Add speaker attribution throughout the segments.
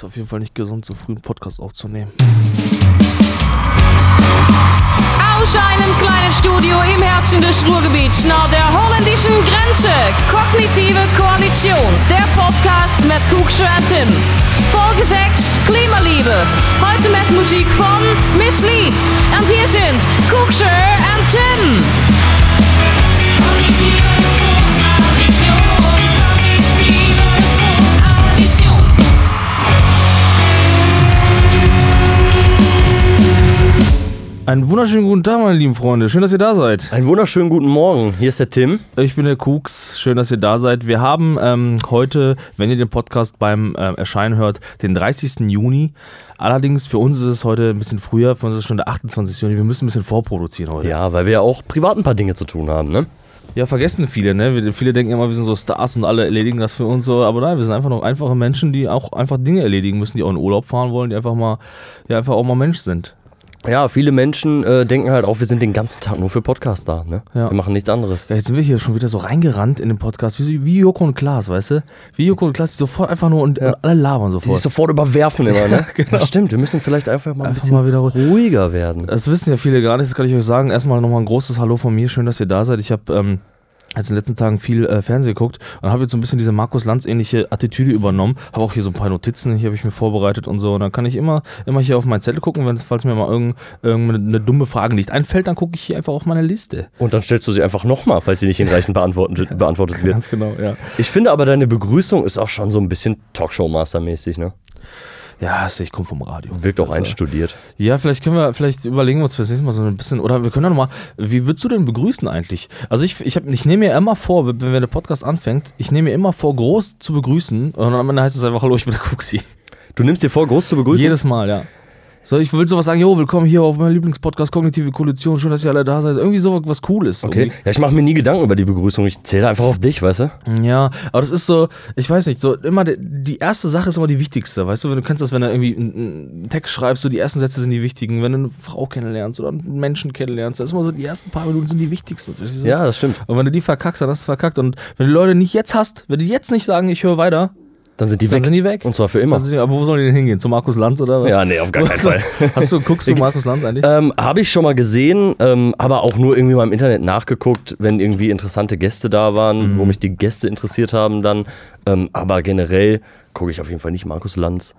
Speaker 1: ist auf jeden Fall nicht gesund, so früh einen Podcast aufzunehmen.
Speaker 2: Aus einem kleinen Studio im Herzen des Ruhrgebiets nach der holländischen Grenze. Kognitive Koalition, der Podcast mit Kuksche und Tim. Folge 6, Klimaliebe. Heute mit Musik von Miss Lied. Und hier sind Kuksche und Tim.
Speaker 1: Einen wunderschönen guten Tag, meine lieben Freunde. Schön, dass ihr da seid.
Speaker 3: Einen wunderschönen guten Morgen. Hier ist der Tim.
Speaker 1: Ich bin der Kuks. Schön, dass ihr da seid. Wir haben ähm, heute, wenn ihr den Podcast beim äh, Erscheinen hört, den 30. Juni. Allerdings für uns ist es heute ein bisschen früher. Für uns ist es schon der 28. Juni. Wir müssen ein bisschen vorproduzieren heute.
Speaker 3: Ja, weil wir ja auch privat ein paar Dinge zu tun haben, ne?
Speaker 1: Ja, vergessen viele, ne? Wir, viele denken immer, wir sind so Stars und alle erledigen das für uns so. Aber nein, wir sind einfach noch einfache Menschen, die auch einfach Dinge erledigen müssen, die auch in Urlaub fahren wollen, die einfach mal, ja, einfach auch mal Mensch sind.
Speaker 3: Ja, viele Menschen äh, denken halt auch, wir sind den ganzen Tag nur für Podcast da, ne?
Speaker 1: Ja.
Speaker 3: Wir machen nichts anderes.
Speaker 1: Ja, jetzt sind wir hier schon wieder so reingerannt in den Podcast, wie, wie Joko und Klaas, weißt du? Wie Joko und Klaas, die sofort einfach nur und,
Speaker 3: Ja.
Speaker 1: und alle labern
Speaker 3: Die
Speaker 1: sofort.
Speaker 3: sich sofort überwerfen immer, ne? Das stimmt, wir müssen vielleicht einfach mal ein
Speaker 1: Einfach
Speaker 3: bisschen
Speaker 1: mal wieder ruhig.
Speaker 3: ruhiger werden.
Speaker 1: Das wissen ja viele gar nicht, das kann ich euch sagen. Erstmal nochmal ein großes Hallo von mir, schön, dass ihr da seid. Ich habe ähm, jetzt in den letzten Tagen viel äh, Fernsehen geguckt und habe jetzt so ein bisschen diese Markus Lanz ähnliche Attitüde übernommen. Habe auch hier so ein paar Notizen, hier habe ich mir vorbereitet und so. Und dann kann ich immer, immer hier auf meinen Zettel gucken, wenn falls mir mal irgend, irgendeine dumme Frage nicht einfällt, dann gucke ich hier einfach auf meine Liste.
Speaker 3: Und dann stellst du sie einfach nochmal, falls sie nicht hinreichend beantwortet, beantwortet wird.
Speaker 1: Ganz genau, ja.
Speaker 3: Ich finde aber deine Begrüßung ist auch schon so ein bisschen Talkshow-Master-mäßig, ne?
Speaker 1: Ja, das- ich komme vom Radio.
Speaker 3: Wirkt auch
Speaker 1: Also,
Speaker 3: einstudiert.
Speaker 1: Ja, vielleicht können wir, vielleicht überlegen wir uns fürs nächste Mal so ein bisschen, oder wir können ja nochmal, wie würdest du denn begrüßen eigentlich? Also ich, ich, hab, ich nehme mir immer vor, wenn wenn der Podcast anfängt, ich nehme mir immer vor, groß zu begrüßen und am Ende heißt es einfach, hallo, ich bin der Kuxi.
Speaker 3: Du nimmst dir vor, groß zu begrüßen?
Speaker 1: Jedes Mal, ja. So, ich will sowas sagen, jo, willkommen hier auf meinem Lieblingspodcast Kognitive Koalition, schön, dass ihr alle da seid. Irgendwie so was Cooles.
Speaker 3: Okay.
Speaker 1: irgendwie.
Speaker 3: Ja, ich mache mir nie Gedanken über die Begrüßung. Ich zähle einfach auf dich, weißt du?
Speaker 1: Ja, aber das ist so, ich weiß nicht, so immer die, die erste Sache ist immer die wichtigste, weißt du, wenn du kennst das, wenn du irgendwie einen, Text schreibst, so die ersten Sätze sind die wichtigen, wenn du eine Frau kennenlernst oder einen Menschen kennenlernst, das ist immer so die ersten paar Minuten sind die wichtigsten.
Speaker 3: Ja, das stimmt.
Speaker 1: Und wenn du die verkackst, dann hast du verkackt und wenn du die Leute nicht jetzt hast, wenn die jetzt nicht sagen, ich höre weiter,
Speaker 3: Dann sind die
Speaker 1: dann
Speaker 3: weg.
Speaker 1: sind die weg.
Speaker 3: Und zwar für
Speaker 1: Dann
Speaker 3: immer.
Speaker 1: die, aber wo sollen die denn hingehen? Zu Markus Lanz oder was?
Speaker 3: Ja, nee, auf gar keinen Fall.
Speaker 1: Hast du, guckst du Markus Lanz eigentlich?
Speaker 3: Ähm, Habe ich schon mal gesehen, ähm, aber auch nur irgendwie mal im Internet nachgeguckt, wenn irgendwie interessante Gäste da waren,
Speaker 1: Mhm.
Speaker 3: wo mich die Gäste interessiert haben dann. Ähm, aber generell gucke ich auf jeden Fall nicht Markus Lanz.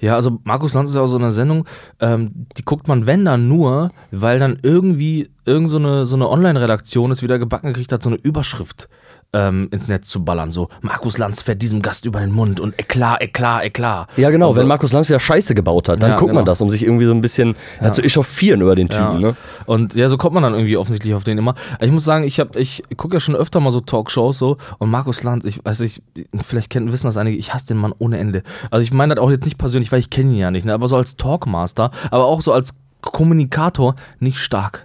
Speaker 1: Ja, also Markus Lanz ist ja auch so eine Sendung, ähm, die guckt man, wenn dann nur, weil dann irgendwie irgend so eine, so eine Online-Redaktion es wieder gebacken gekriegt hat, so eine Überschrift ähm, ins Netz zu ballern. So, Markus Lanz fährt diesem Gast über den Mund und Eklat, Eklat, Eklat.
Speaker 3: Ja, genau,
Speaker 1: Also-
Speaker 3: wenn Markus Lanz wieder Scheiße gebaut hat, dann
Speaker 1: Ja,
Speaker 3: guckt man
Speaker 1: genau.
Speaker 3: das, um sich irgendwie so ein bisschen ja. zu echauffieren über den Typen.
Speaker 1: Ja.
Speaker 3: Ne?
Speaker 1: Und ja, so kommt man dann irgendwie offensichtlich auf den immer. Ich muss sagen, ich habe, ich gucke ja schon öfter mal so Talkshows so und Markus Lanz, ich weiß nicht, vielleicht kennen, wissen das einige, ich hasse den Mann ohne Ende. Also ich meine das auch jetzt nicht persönlich, weil ich kenne ihn ja nicht, ne, aber so als Talkmaster, aber auch so als Kommunikator nicht stark.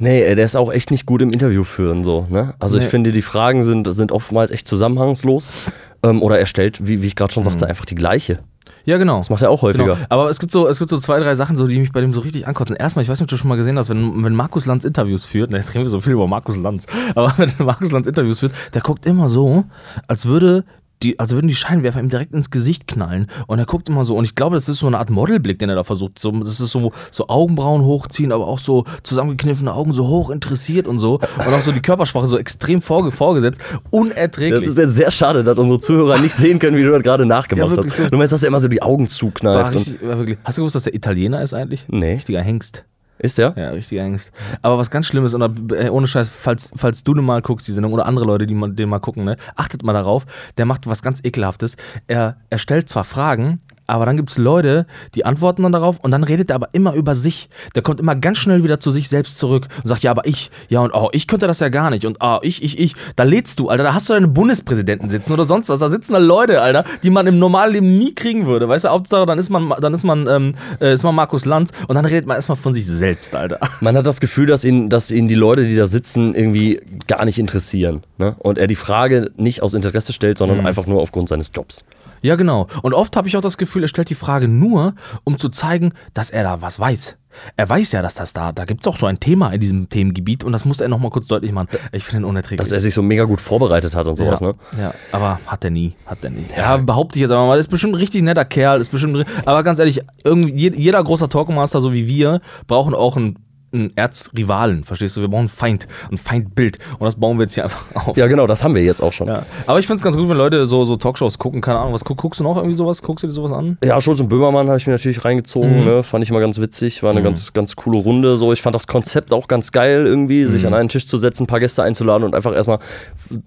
Speaker 3: Nee, ey, der ist auch echt nicht gut im Interview führen. So, ne? Also ich
Speaker 1: Nee.
Speaker 3: finde, die Fragen sind, sind oftmals echt zusammenhangslos. Ähm, oder er stellt, wie, wie ich gerade schon sagte, einfach die gleiche.
Speaker 1: Ja, genau.
Speaker 3: Das macht er auch häufiger.
Speaker 1: Genau. Aber es gibt, so, es gibt so zwei, drei Sachen, so, die mich bei dem so richtig ankotzen. Erstmal, ich weiß nicht, ob du schon mal gesehen hast, wenn, wenn Markus Lanz Interviews führt, na, jetzt reden wir so viel über Markus Lanz, aber wenn Markus Lanz Interviews führt, der guckt immer so, als würde die, also würden die Scheinwerfer ihm direkt ins Gesicht knallen. Und er guckt immer so, und ich glaube, das ist so eine Art Modelblick, den er da versucht. So, das ist so, so Augenbrauen hochziehen, aber auch so zusammengekniffene Augen, so hoch interessiert und so. Und auch so die Körpersprache so extrem vorge vorgesetzt. Unerträglich.
Speaker 3: Das ist jetzt sehr schade, dass unsere Zuhörer nicht sehen können, wie du das gerade nachgemacht
Speaker 1: Ja,
Speaker 3: hast.
Speaker 1: so.
Speaker 3: Du meinst, dass er immer so die Augen zukneift.
Speaker 1: Richtig. Hast du gewusst, dass der Italiener ist eigentlich?
Speaker 3: nee.
Speaker 1: Richtiger Hengst.
Speaker 3: Ist der?
Speaker 1: Ja, richtiger Angst. Aber was ganz Schlimmes, und da, ohne Scheiß, falls, falls du mal guckst, die Sendung, oder andere Leute, die mal, den mal gucken, ne, achtet mal darauf, der macht was ganz Ekelhaftes. Er, er stellt zwar Fragen, aber dann gibt es Leute, die antworten dann darauf und dann redet er aber immer über sich. Der kommt immer ganz schnell wieder zu sich selbst zurück und sagt, ja, aber ich, ja, und oh, ich könnte das ja gar nicht und oh, ich, ich, ich. Da lädst du, Alter, da hast du deine Bundespräsidenten sitzen oder sonst was. Da sitzen da Leute, Alter, die man im normalen Leben nie kriegen würde. Weißt du, Hauptsache, dann ist man, dann ist man, ähm, äh, ist man Markus Lanz und dann redet man erstmal von sich selbst, Alter.
Speaker 3: Man hat das Gefühl, dass ihn, dass ihn die Leute, die da sitzen, irgendwie gar nicht interessieren. Ne? Und er die Frage nicht aus Interesse stellt,
Speaker 1: Mhm.
Speaker 3: sondern einfach nur aufgrund seines Jobs.
Speaker 1: Ja, genau. Und oft habe ich auch das Gefühl, er stellt die Frage nur, um zu zeigen, dass er da was weiß. Er weiß ja, dass das da, da gibt es auch so ein Thema in diesem Themengebiet und das muss er nochmal kurz deutlich machen. Ich finde ihn unerträglich.
Speaker 3: Dass er sich so mega gut vorbereitet hat und sowas,
Speaker 1: ja,
Speaker 3: ne?
Speaker 1: ja, aber hat er nie, hat er nie. Ja, behaupte ich jetzt aber mal, ist bestimmt ein richtig netter Kerl, ist bestimmt, aber ganz ehrlich, irgendwie, je- jeder großer Talkmaster, so wie wir, brauchen auch einen, einen Erzrivalen, verstehst du? Wir brauchen einen Feind, ein Feindbild und das bauen wir jetzt hier einfach auf.
Speaker 3: Ja, genau, das haben wir jetzt auch schon.
Speaker 1: Ja. Aber ich finde es ganz gut, wenn Leute so, so Talkshows gucken, keine Ahnung, was guck, guckst du noch irgendwie sowas? Guckst du dir sowas an?
Speaker 3: Ja, Schulz und Böhmermann habe ich mir natürlich reingezogen, ne? fand ich mal ganz witzig, war eine ganz, ganz coole Runde. So, ich fand das Konzept auch ganz geil, irgendwie, sich an einen Tisch zu setzen, ein paar Gäste einzuladen und einfach erstmal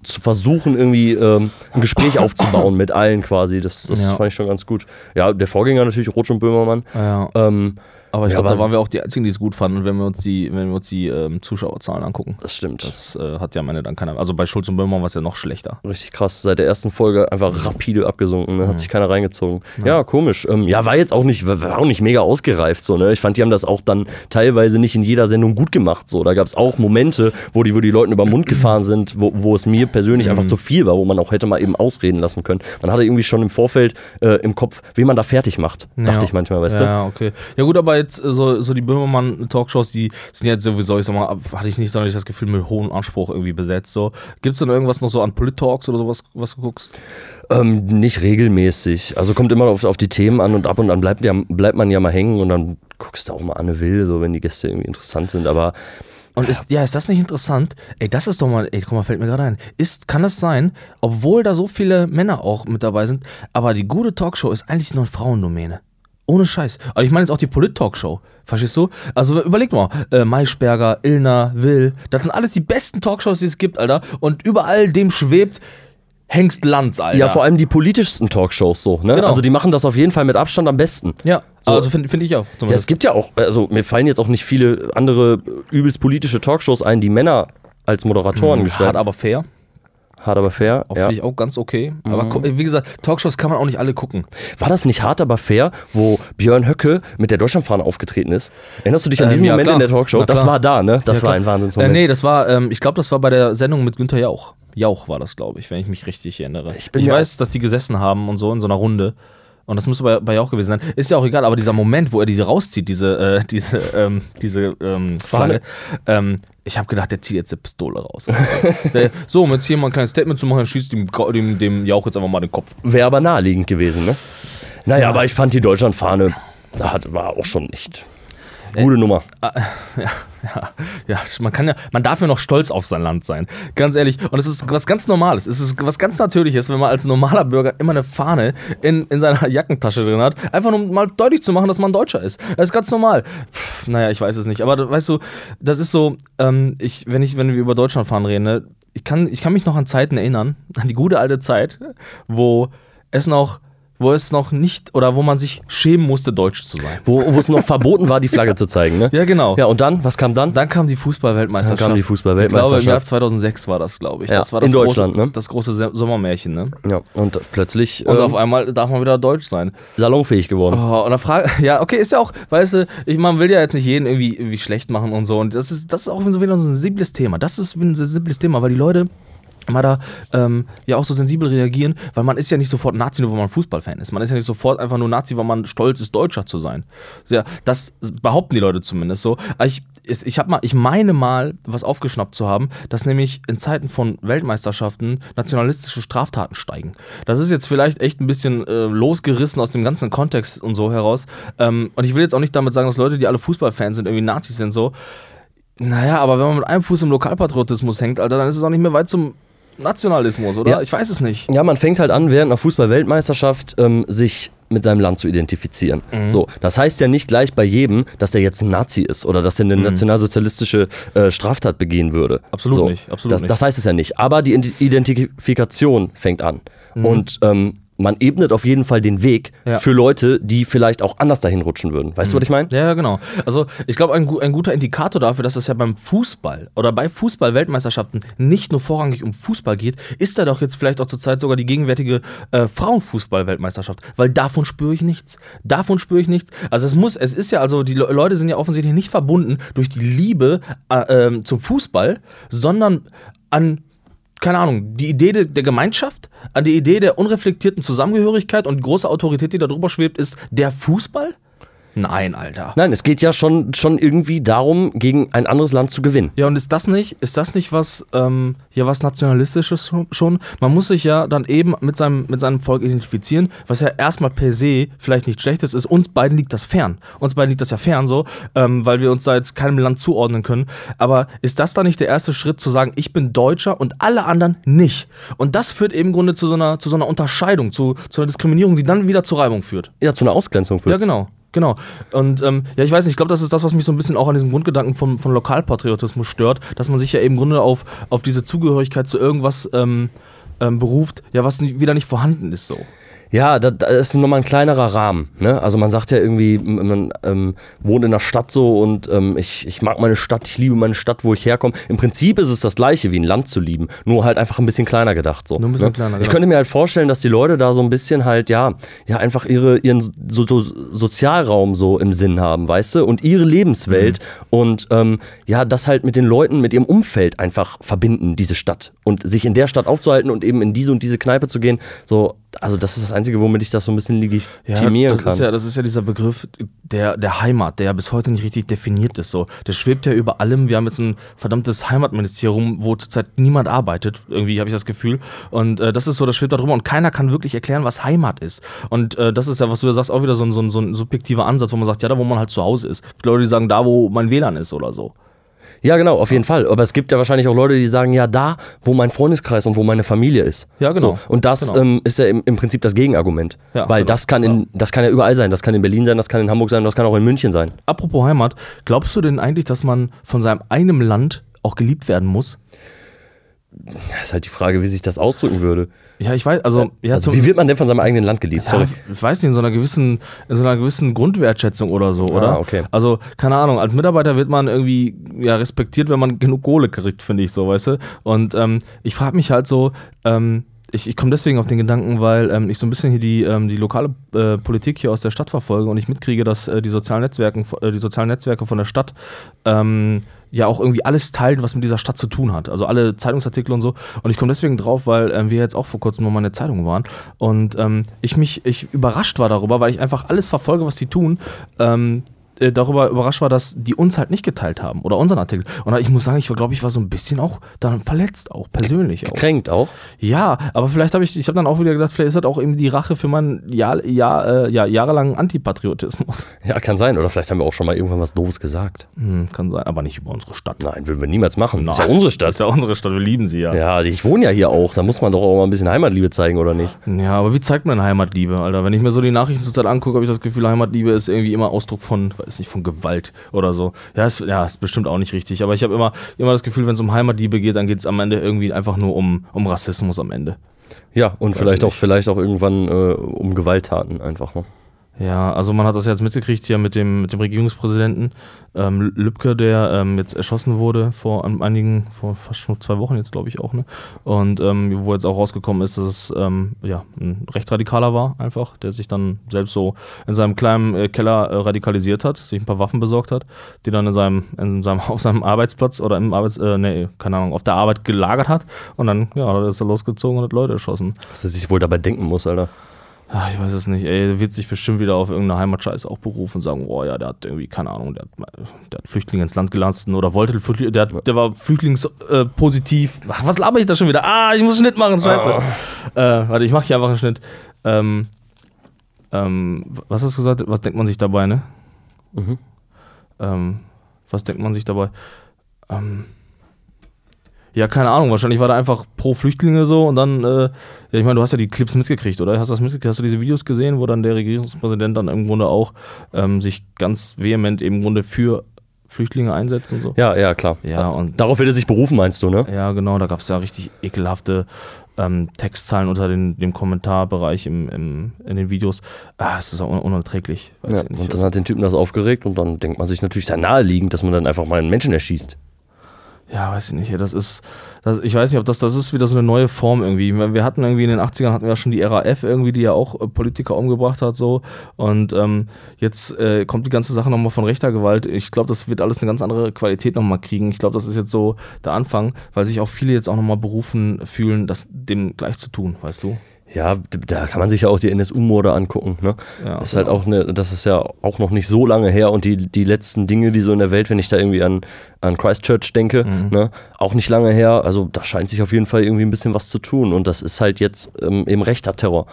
Speaker 3: zu versuchen, irgendwie ähm, ein Gespräch aufzubauen mit allen quasi. Das, das
Speaker 1: Ja.
Speaker 3: fand ich schon ganz gut. Ja, der Vorgänger natürlich, Rotsch und Böhmermann.
Speaker 1: Ja.
Speaker 3: Ähm,
Speaker 1: Aber ich
Speaker 3: Ja,
Speaker 1: glaube, da waren wir auch die Einzigen, die es gut fanden, wenn wir uns die, wenn wir uns die ähm, Zuschauerzahlen angucken.
Speaker 3: das stimmt.
Speaker 1: Das äh, hat ja am Ende dann keiner. Also bei Schulz und Böhmermann war es ja noch schlechter.
Speaker 3: Richtig krass. Seit der ersten Folge einfach rapide abgesunken. Ne? Hat sich keiner reingezogen. Ja, komisch. Ähm, ja, war jetzt auch nicht, war auch nicht mega ausgereift. So, ne? Ich fand, die haben das auch dann teilweise nicht in jeder Sendung gut gemacht. So. Da gab es auch Momente, wo die, wo die Leuten über den Mund gefahren sind, wo, wo es mir persönlich einfach zu viel war, wo man auch hätte mal eben ausreden lassen können. Man hatte irgendwie schon im Vorfeld äh, im Kopf, wen man da fertig macht. Dachte
Speaker 1: Ja.
Speaker 3: ich manchmal, weißt
Speaker 1: ja, Ja, okay. Ja, gut, aber jetzt äh, so, so die Böhmermann-Talkshows, die sind jetzt sowieso, ich sag mal, hatte ich nicht sonderlich das Gefühl, mit hohem Anspruch irgendwie besetzt. So. Gibt es denn irgendwas noch so an Polit-Talks oder sowas, was du guckst?
Speaker 3: du? Ähm, nicht regelmäßig. Also kommt immer auf, auf die Themen an und ab und an bleibt, ja, bleibt man ja mal hängen und dann guckst du auch mal Anne Will, so wenn die Gäste irgendwie interessant sind. Aber
Speaker 1: Und ist, ja, ist das nicht interessant? Ey, das ist doch mal, ey, guck mal, fällt mir gerade ein. Ist, kann das sein, obwohl da so viele Männer auch mit dabei sind, aber die gute Talkshow ist eigentlich nur eine Frauendomäne. Ohne Scheiß. Aber ich meine jetzt auch die Polit-Talkshow. Verstehst du? Also überleg mal, äh, Maischberger, Illner, Will, das sind alles die besten Talkshows, die es gibt, Alter. Und überall dem schwebt Hengst Lanz, Alter.
Speaker 3: Ja, vor allem die politischsten Talkshows so, ne?
Speaker 1: Genau.
Speaker 3: Also die machen das auf jeden Fall mit Abstand am besten.
Speaker 1: Ja,
Speaker 3: So.
Speaker 1: also finde find ich auch.
Speaker 3: Ja, es gibt ja auch, also mir fallen jetzt auch nicht viele andere übelst politische Talkshows ein, die Männer als Moderatoren
Speaker 1: Hart,
Speaker 3: gestalten.
Speaker 1: aber fair.
Speaker 3: Hart aber fair.
Speaker 1: Auch
Speaker 3: Ja.
Speaker 1: Finde ich auch ganz okay. Aber gu- wie gesagt, Talkshows kann man auch nicht alle gucken.
Speaker 3: War das nicht hart aber fair, wo Björn Höcke mit der Deutschlandfahne aufgetreten ist? Erinnerst du dich an
Speaker 1: Ähm,
Speaker 3: diesen
Speaker 1: ja,
Speaker 3: Moment
Speaker 1: klar.
Speaker 3: in der Talkshow? Das war da, ne? Das
Speaker 1: Ja,
Speaker 3: war ein Wahnsinnsmoment.
Speaker 1: Äh, nee, das war, ähm, ich glaube, das war bei der Sendung mit Günther Jauch. Jauch war das, glaube ich, wenn ich mich richtig erinnere. Ich,
Speaker 3: ja
Speaker 1: weiß, dass die gesessen haben und so in so einer Runde. Und das müsste bei, bei Jauch gewesen sein. Ist ja auch egal, aber dieser Moment, wo er diese rauszieht, diese, äh, diese, ähm, diese ähm, Flagge, ähm, ich habe gedacht, der zieht jetzt eine Pistole raus. der, so, um jetzt hier mal ein kleines Statement zu machen, dann schießt dem, dem, dem Jauch jetzt einfach mal den Kopf.
Speaker 3: Wäre aber naheliegend gewesen, ne? Naja, aber ich fand die Deutschlandfahne, da hat, war auch schon nicht. Gute Nummer.
Speaker 1: Ja, ja, ja, man kann ja, man darf ja noch stolz auf sein Land sein. Ganz ehrlich. Und es ist was ganz Normales. Es ist was ganz Natürliches, wenn man als normaler Bürger immer eine Fahne in, in seiner Jackentasche drin hat. Einfach um mal deutlich zu machen, dass man Deutscher ist. Das ist ganz normal. Pff, naja, ich weiß es nicht. Aber weißt du, das ist so, ähm, ich, wenn, ich, wenn wir über Deutschland fahren reden, ne, ich, kann, ich kann mich noch an Zeiten erinnern, an die gute alte Zeit, wo es noch, wo es noch nicht, oder wo man sich schämen musste, Deutsch zu sein.
Speaker 3: Wo, wo es noch verboten war, die Flagge zu zeigen, ne?
Speaker 1: Ja, genau.
Speaker 3: Ja, und dann? Was kam dann?
Speaker 1: Dann kam die Fußballweltmeisterschaft.
Speaker 3: Dann kam die
Speaker 1: Ich glaube,
Speaker 3: Fußball-Weltmeisterschaft.
Speaker 1: im Jahr 2006 war das, glaube ich.
Speaker 3: Ja,
Speaker 1: das war
Speaker 3: in
Speaker 1: das
Speaker 3: Deutschland,
Speaker 1: große,
Speaker 3: ne?
Speaker 1: Das große Sommermärchen, ne?
Speaker 3: Ja, und plötzlich
Speaker 1: Und
Speaker 3: ähm,
Speaker 1: auf einmal darf man wieder deutsch sein.
Speaker 3: salonfähig geworden.
Speaker 1: Oh, und dann frage, ja, okay, ist ja auch, weißt du, ich, man will ja jetzt nicht jeden irgendwie, irgendwie schlecht machen und so. Und das ist, das ist auch wieder so ein sensibles Thema. Das ist ein sensibles Thema, weil die Leute immer da ähm, ja auch so sensibel reagieren, weil man ist ja nicht sofort Nazi, nur weil man Fußballfan ist. Man ist ja nicht sofort einfach nur Nazi, weil man stolz ist, Deutscher zu sein. Ja, das behaupten die Leute zumindest so. Aber ich, ich habe mal, ich meine mal, was aufgeschnappt zu haben, dass nämlich in Zeiten von Weltmeisterschaften nationalistische Straftaten steigen. Das ist jetzt vielleicht echt ein bisschen äh, losgerissen aus dem ganzen Kontext und so heraus. Ähm, und ich will jetzt auch nicht damit sagen, dass Leute, die alle Fußballfans sind, irgendwie Nazis sind so. Naja, aber wenn man mit einem Fuß im Lokalpatriotismus hängt, Alter, dann ist es auch nicht mehr weit zum Nationalismus, oder?
Speaker 3: Ja.
Speaker 1: Ich weiß es nicht.
Speaker 3: Ja, man fängt halt an, während einer Fußball-Weltmeisterschaft ähm, sich mit seinem Land zu identifizieren.
Speaker 1: Mhm.
Speaker 3: So, das heißt ja nicht gleich bei jedem, dass der jetzt ein Nazi ist oder dass der eine nationalsozialistische äh, Straftat begehen würde.
Speaker 1: Mhm. Absolut
Speaker 3: so,
Speaker 1: nicht, absolut
Speaker 3: das,
Speaker 1: nicht.
Speaker 3: das heißt es ja nicht. Aber die Ident- Identifikation fängt an.
Speaker 1: Mhm.
Speaker 3: Und ähm, man ebnet auf jeden Fall den Weg
Speaker 1: Ja.
Speaker 3: für Leute, die vielleicht auch anders dahin rutschen würden. Weißt du, was ich meine?
Speaker 1: Ja, genau. Also ich glaube, ein, ein guter Indikator dafür, dass es ja beim Fußball oder bei Fußball-Weltmeisterschaften nicht nur vorrangig um Fußball geht, ist da doch jetzt vielleicht auch zurzeit sogar die gegenwärtige äh, Frauenfußball-Weltmeisterschaft. Weil davon spüre ich nichts. Davon spüre ich nichts. Also es muss, es ist ja also, die Le Leute sind ja offensichtlich nicht verbunden durch die Liebe äh, ähm, zum Fußball, sondern an keine Ahnung, die Idee de, der Gemeinschaft, an die Idee der unreflektierten Zusammengehörigkeit und große Autorität, die da drüber schwebt, ist der Fußball? Nein, Alter.
Speaker 3: Nein, es geht ja schon, schon irgendwie darum, gegen ein anderes Land zu gewinnen.
Speaker 1: Ja, und ist das nicht, ist das nicht was, ähm, ja, was Nationalistisches schon-? Man muss sich ja dann eben mit seinem, mit seinem Volk identifizieren, was ja erstmal per se vielleicht nicht schlechtes ist. Uns beiden liegt das fern. Uns beiden liegt das ja fern so, ähm, weil wir uns da jetzt keinem Land zuordnen können. Aber ist das dann nicht der erste Schritt zu sagen, ich bin Deutscher und alle anderen nicht? Und das führt eben im Grunde zu so einer, zu so einer Unterscheidung, zu, zu einer Diskriminierung, die dann wieder zur Reibung führt.
Speaker 3: Ja, zu einer Ausgrenzung führt.
Speaker 1: Ja, genau. Genau. Und ähm, ja, ich weiß nicht, ich glaube, das ist das, was mich so ein bisschen auch an diesem Grundgedanken von, von Lokalpatriotismus stört, dass man sich ja eben im Grunde auf, auf diese Zugehörigkeit zu irgendwas ähm, ähm, beruft, ja, was wieder nicht vorhanden ist so.
Speaker 3: Ja, da, da ist nochmal ein kleinerer Rahmen. Ne? Also man sagt ja irgendwie, man ähm, wohnt in der Stadt so und ähm, ich, ich mag meine Stadt, ich liebe meine Stadt, wo ich herkomme. Im Prinzip ist es das gleiche wie ein Land zu lieben, nur halt einfach ein bisschen kleiner gedacht. So,
Speaker 1: Nur ein bisschen
Speaker 3: ne?
Speaker 1: kleiner,
Speaker 3: Ich könnte mir halt vorstellen, dass die Leute da so ein bisschen halt, ja, ja einfach ihre, ihren so, so Sozialraum so im Sinn haben, weißt du, und ihre Lebenswelt
Speaker 1: Mhm.
Speaker 3: und ähm, ja, das halt mit den Leuten, mit ihrem Umfeld einfach verbinden, diese Stadt. Und sich in der Stadt aufzuhalten und eben in diese und diese Kneipe zu gehen, so, also das ist das Einzige, womit ich das so ein bisschen legitimieren
Speaker 1: das
Speaker 3: kann.
Speaker 1: Ist ja, das ist ja dieser Begriff der, der Heimat, der ja bis heute nicht richtig definiert ist. So. Der schwebt ja über allem. Wir haben jetzt ein verdammtes Heimatministerium, wo zurzeit niemand arbeitet. Irgendwie habe ich das Gefühl. Und äh, das ist so, das schwebt da drüber. Und keiner kann wirklich erklären, was Heimat ist. Und äh, das ist ja, was du sagst, auch wieder so ein, so, ein, so ein subjektiver Ansatz, wo man sagt, ja, da wo man halt zu Hause ist. Leute, die sagen, da wo mein WLAN ist oder so.
Speaker 3: Ja, genau, auf jeden Fall. Aber es gibt ja wahrscheinlich auch Leute, die sagen, ja, da, wo mein Freundeskreis und wo meine Familie ist.
Speaker 1: Ja, genau.
Speaker 3: So, und das
Speaker 1: Genau.
Speaker 3: ähm, ist ja im, im Prinzip das Gegenargument.
Speaker 1: Ja,
Speaker 3: Weil
Speaker 1: genau.
Speaker 3: das kann, in, das kann ja überall sein. Das kann in Berlin sein, das kann in Hamburg sein, das kann auch in München sein.
Speaker 1: Apropos Heimat, glaubst du denn eigentlich, dass man von seinem eigenen Land auch geliebt werden muss?
Speaker 3: Das ist halt die Frage, wie sich das ausdrücken würde.
Speaker 1: Ja, ich weiß, also, ja,
Speaker 3: also, wie wird man denn von seinem eigenen Land geliebt?
Speaker 1: Ja,
Speaker 3: Sorry.
Speaker 1: ich weiß nicht, in so einer gewissen, in so einer gewissen Grundwertschätzung oder so, oder?
Speaker 3: Ah, okay.
Speaker 1: Also, keine Ahnung, als Mitarbeiter wird man irgendwie ja, respektiert, wenn man genug Kohle kriegt, finde ich so, weißt du? Und ähm, ich frage mich halt so, ähm, ich, ich komme deswegen auf den Gedanken, weil ähm, ich so ein bisschen hier die, ähm, die lokale äh, Politik hier aus der Stadt verfolge und ich mitkriege, dass äh, die, sozialen Netzwerken, äh, die sozialen Netzwerke von der Stadt ähm, ja auch irgendwie alles teilen, was mit dieser Stadt zu tun hat. Also alle Zeitungsartikel und so. Und ich komme deswegen drauf, weil ähm, wir jetzt auch vor kurzem nochmal in der Zeitung waren und ähm, ich mich ich überrascht war darüber, weil ich einfach alles verfolge, was die tun. Ähm, äh, darüber überrascht war, dass die uns halt nicht geteilt haben oder unseren Artikel. Und ich muss sagen, ich glaube, ich war so ein bisschen auch dann verletzt, auch persönlich auch.
Speaker 3: Kränkt auch.
Speaker 1: Ja, aber vielleicht habe ich, ich habe dann auch wieder gedacht, vielleicht ist das auch eben die Rache für meinen Jahr, Jahr, äh, ja, jahrelangen Antipatriotismus.
Speaker 3: Ja, kann sein. Oder vielleicht haben wir auch schon mal irgendwann was Doofes gesagt.
Speaker 1: Hm, kann sein, aber nicht über unsere Stadt.
Speaker 3: Nein, würden wir niemals machen. ist ja
Speaker 1: Nein.
Speaker 3: unsere
Speaker 1: Das
Speaker 3: Stadt.
Speaker 1: ist ja unsere Stadt, wir lieben sie ja.
Speaker 3: Ja, ich wohne ja hier auch. Da muss man doch auch mal ein bisschen Heimatliebe zeigen, oder nicht?
Speaker 1: Ja, aber wie zeigt man Heimatliebe, Alter? Wenn ich mir so die Nachrichten zurzeit angucke, habe ich das Gefühl, Heimatliebe ist irgendwie immer Ausdruck von, weiß nicht, von Gewalt oder so. Ja, ist, ja, ist bestimmt auch nicht richtig. Aber ich habe immer, immer das Gefühl, wenn es um Heimatliebe geht, dann geht es am Ende irgendwie einfach nur um, um Rassismus am Ende.
Speaker 3: Ja, und vielleicht auch, vielleicht auch irgendwann äh, um Gewalttaten einfach. Ne?
Speaker 1: Ja, also man hat das jetzt mitgekriegt hier mit dem, mit dem Regierungspräsidenten ähm, Lübcke, der ähm, jetzt erschossen wurde vor einigen, vor fast schon zwei Wochen jetzt, glaube ich auch, ne? Und ähm, wo jetzt auch rausgekommen ist, dass es ähm, ja, ein Rechtsradikaler war, einfach, der sich dann selbst so in seinem kleinen äh, Keller äh, radikalisiert hat, sich ein paar Waffen besorgt hat, die dann in seinem, in seinem, auf seinem Arbeitsplatz oder im Arbeits, äh, nee, keine Ahnung, auf der Arbeit gelagert hat und dann, ja, ist er losgezogen und hat Leute erschossen.
Speaker 3: Was er sich wohl dabei denken muss, Alter.
Speaker 1: Ach, ich weiß es nicht, ey, der wird sich bestimmt wieder auf irgendeine Heimatscheiße auch berufen und sagen, boah, ja, der hat irgendwie, keine Ahnung, der hat, der hat Flüchtlinge ins Land gelassen oder wollte Flüchtlinge, der, hat, der war flüchtlingspositiv. Äh. Ach, was laber ich da schon wieder? Ah, ich muss einen Schnitt machen, scheiße. Äh, warte, ich mache hier einfach einen Schnitt. Ähm, ähm, was hast du gesagt? Was denkt man sich dabei, ne?
Speaker 3: Mhm.
Speaker 1: Ähm, was denkt man sich dabei? Ähm, ja, keine Ahnung, wahrscheinlich war der einfach pro Flüchtlinge so und dann, äh, ja, ich meine, du hast ja die Clips mitgekriegt, oder? Hast du das mitgekriegt? Hast du diese Videos gesehen, wo dann der Regierungspräsident dann im Grunde auch ähm, sich ganz vehement im Grunde für Flüchtlinge einsetzt und so?
Speaker 3: Ja, ja, klar.
Speaker 1: Ja, und
Speaker 3: Darauf wird er sich berufen, meinst du, ne?
Speaker 1: ja, genau, da gab es ja richtig ekelhafte ähm, Textzahlen unter den, dem Kommentarbereich im, im, in den Videos. Ah, es ist auch un unerträglich.
Speaker 3: Ja, und dann hat den Typen das aufgeregt und dann denkt man sich natürlich sehr naheliegend, dass man dann einfach mal einen Menschen erschießt.
Speaker 1: Ja, weiß ich nicht. Das ist, das, ich weiß nicht, ob das, das ist wieder so eine neue Form irgendwie. Wir wir hatten irgendwie in den 80ern hatten wir schon die RAF irgendwie, die ja auch äh, Politiker umgebracht hat so. Und ähm, jetzt äh, kommt die ganze Sache nochmal von rechter Gewalt. Ich glaube, das wird alles eine ganz andere Qualität nochmal kriegen. Ich glaube, das ist jetzt so der Anfang, weil sich auch viele jetzt auch nochmal berufen fühlen, das dem gleich zu tun, weißt du?
Speaker 3: Ja, da kann man sich ja auch die NSU-Morde angucken. Ne?
Speaker 1: Ja,
Speaker 3: das ist halt
Speaker 1: genau.
Speaker 3: auch eine, das ist ja auch noch nicht so lange her und die, die letzten Dinge, die so in der Welt, wenn ich da irgendwie an, an Christchurch denke,
Speaker 1: Mhm.
Speaker 3: ne, auch nicht lange her. Also da scheint sich auf jeden Fall irgendwie ein bisschen was zu tun und das ist halt jetzt ähm, eben rechter Terror.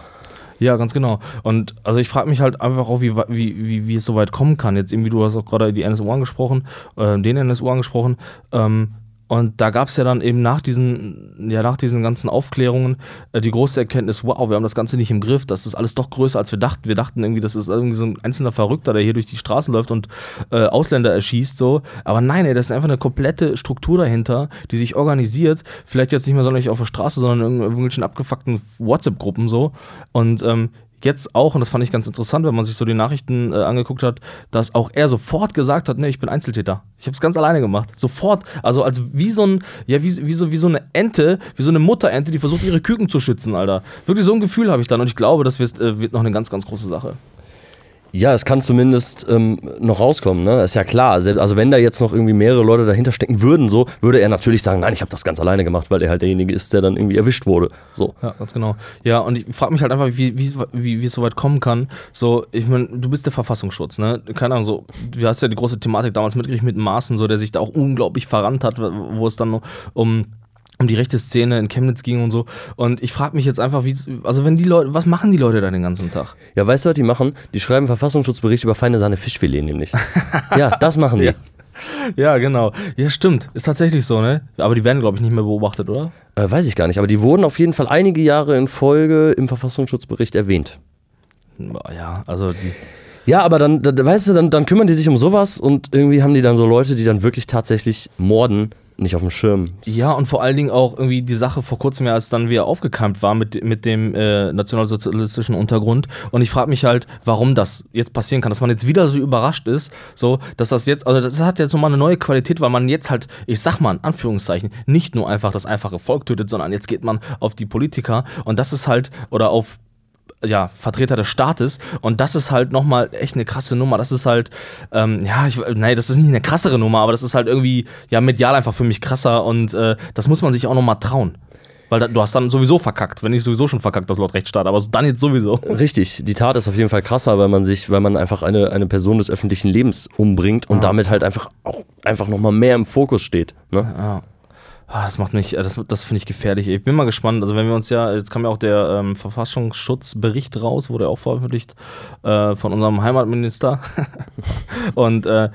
Speaker 1: Ja, ganz genau. Und also ich frage mich halt einfach auch, wie, wie, wie, wie es so weit kommen kann. Jetzt irgendwie, du hast auch gerade die NSU angesprochen, äh, den NSU angesprochen. Ähm, und da gab es ja dann eben nach diesen, ja, nach diesen ganzen Aufklärungen äh, die große Erkenntnis, wow, wir haben das Ganze nicht im Griff, das ist alles doch größer, als wir dachten. Wir dachten irgendwie, das ist irgendwie so ein einzelner Verrückter, der hier durch die Straßen läuft und äh, Ausländer erschießt, so. Aber nein, ey, das ist einfach eine komplette Struktur dahinter, die sich organisiert. Vielleicht jetzt nicht mehr sonderlich auf der Straße, sondern in irgendwelchen abgefuckten WhatsApp-Gruppen so. Und ähm, jetzt auch, und das fand ich ganz interessant, wenn man sich so die Nachrichten äh, angeguckt hat, dass auch er sofort gesagt hat, nee, ich bin Einzeltäter. Ich habe es ganz alleine gemacht. Sofort. Also als wie so ein, ja, wie, wie, so, wie so eine Ente, wie so eine Mutterente, die versucht, ihre Küken zu schützen, Alter. Wirklich so ein Gefühl habe ich dann und ich glaube, das wird, äh, wird noch eine ganz, ganz große Sache.
Speaker 3: Ja, es kann zumindest ähm, noch rauskommen, ne? Ist ja klar. Also wenn da jetzt noch irgendwie mehrere Leute dahinter stecken würden, so, würde er natürlich sagen, nein, ich habe das ganz alleine gemacht, weil er halt derjenige ist, der dann irgendwie erwischt wurde. So.
Speaker 1: Ja, ganz genau. Ja, und ich frage mich halt einfach, wie, wie, wie, wie es so weit kommen kann. So, ich meine, du bist der Verfassungsschutz, ne? Keine Ahnung, so, du hast ja die große Thematik damals mitgekriegt mit Maaßen, so, der sich da auch unglaublich verrannt hat, wo es dann um um die rechte Szene in Chemnitz ging und so. Und ich frage mich jetzt einfach, wie, also wenn die Leute, was machen die Leute da den ganzen Tag?
Speaker 3: Ja, weißt du, was die machen? Die schreiben Verfassungsschutzbericht über feine Sahne Fischfilet nämlich. ja, das machen die.
Speaker 1: Ja. Ja, genau. Ja, stimmt. Ist tatsächlich so, ne? Aber die werden, glaube ich, nicht mehr beobachtet, oder?
Speaker 3: Äh, weiß ich gar nicht, aber die wurden auf jeden Fall einige Jahre in Folge im Verfassungsschutzbericht erwähnt.
Speaker 1: Ja, also die.
Speaker 3: Ja, aber dann, da, weißt du, dann, dann kümmern die sich um sowas und irgendwie haben die dann so Leute, die dann wirklich tatsächlich morden, nicht auf dem Schirm.
Speaker 1: Ja, und vor allen Dingen auch irgendwie die Sache vor kurzem, als dann wieder aufgekeimt war mit, mit dem äh, nationalsozialistischen Untergrund. Und ich frage mich halt, warum das jetzt passieren kann, dass man jetzt wieder so überrascht ist, so, dass das jetzt, also das hat jetzt nochmal eine neue Qualität, weil man jetzt halt, ich sag mal in Anführungszeichen, nicht nur einfach das einfache Volk tötet, sondern jetzt geht man auf die Politiker und das ist halt, oder auf ja, Vertreter des Staates und das ist halt nochmal echt eine krasse Nummer. Das ist halt, ähm, ja, ich, nein, das ist nicht eine krassere Nummer, aber das ist halt irgendwie, ja, medial einfach für mich krasser und äh, das muss man sich auch nochmal trauen. Weil da, du hast dann sowieso verkackt, wenn nicht sowieso schon verkackt, das Laut Rechtsstaat, aber dann jetzt sowieso.
Speaker 3: Richtig, die Tat ist auf jeden Fall krasser, weil man sich, weil man einfach eine, eine Person des öffentlichen Lebens umbringt und damit halt einfach auch einfach nochmal mehr im Fokus steht. Ne?
Speaker 1: Ja. Ah, das macht mich, äh, das, das finde ich gefährlich. Ich bin mal gespannt. Also, wenn wir uns ja, jetzt kam ja auch der ähm, Verfassungsschutzbericht raus, wurde auch veröffentlicht äh, von unserem Heimatminister. Und äh,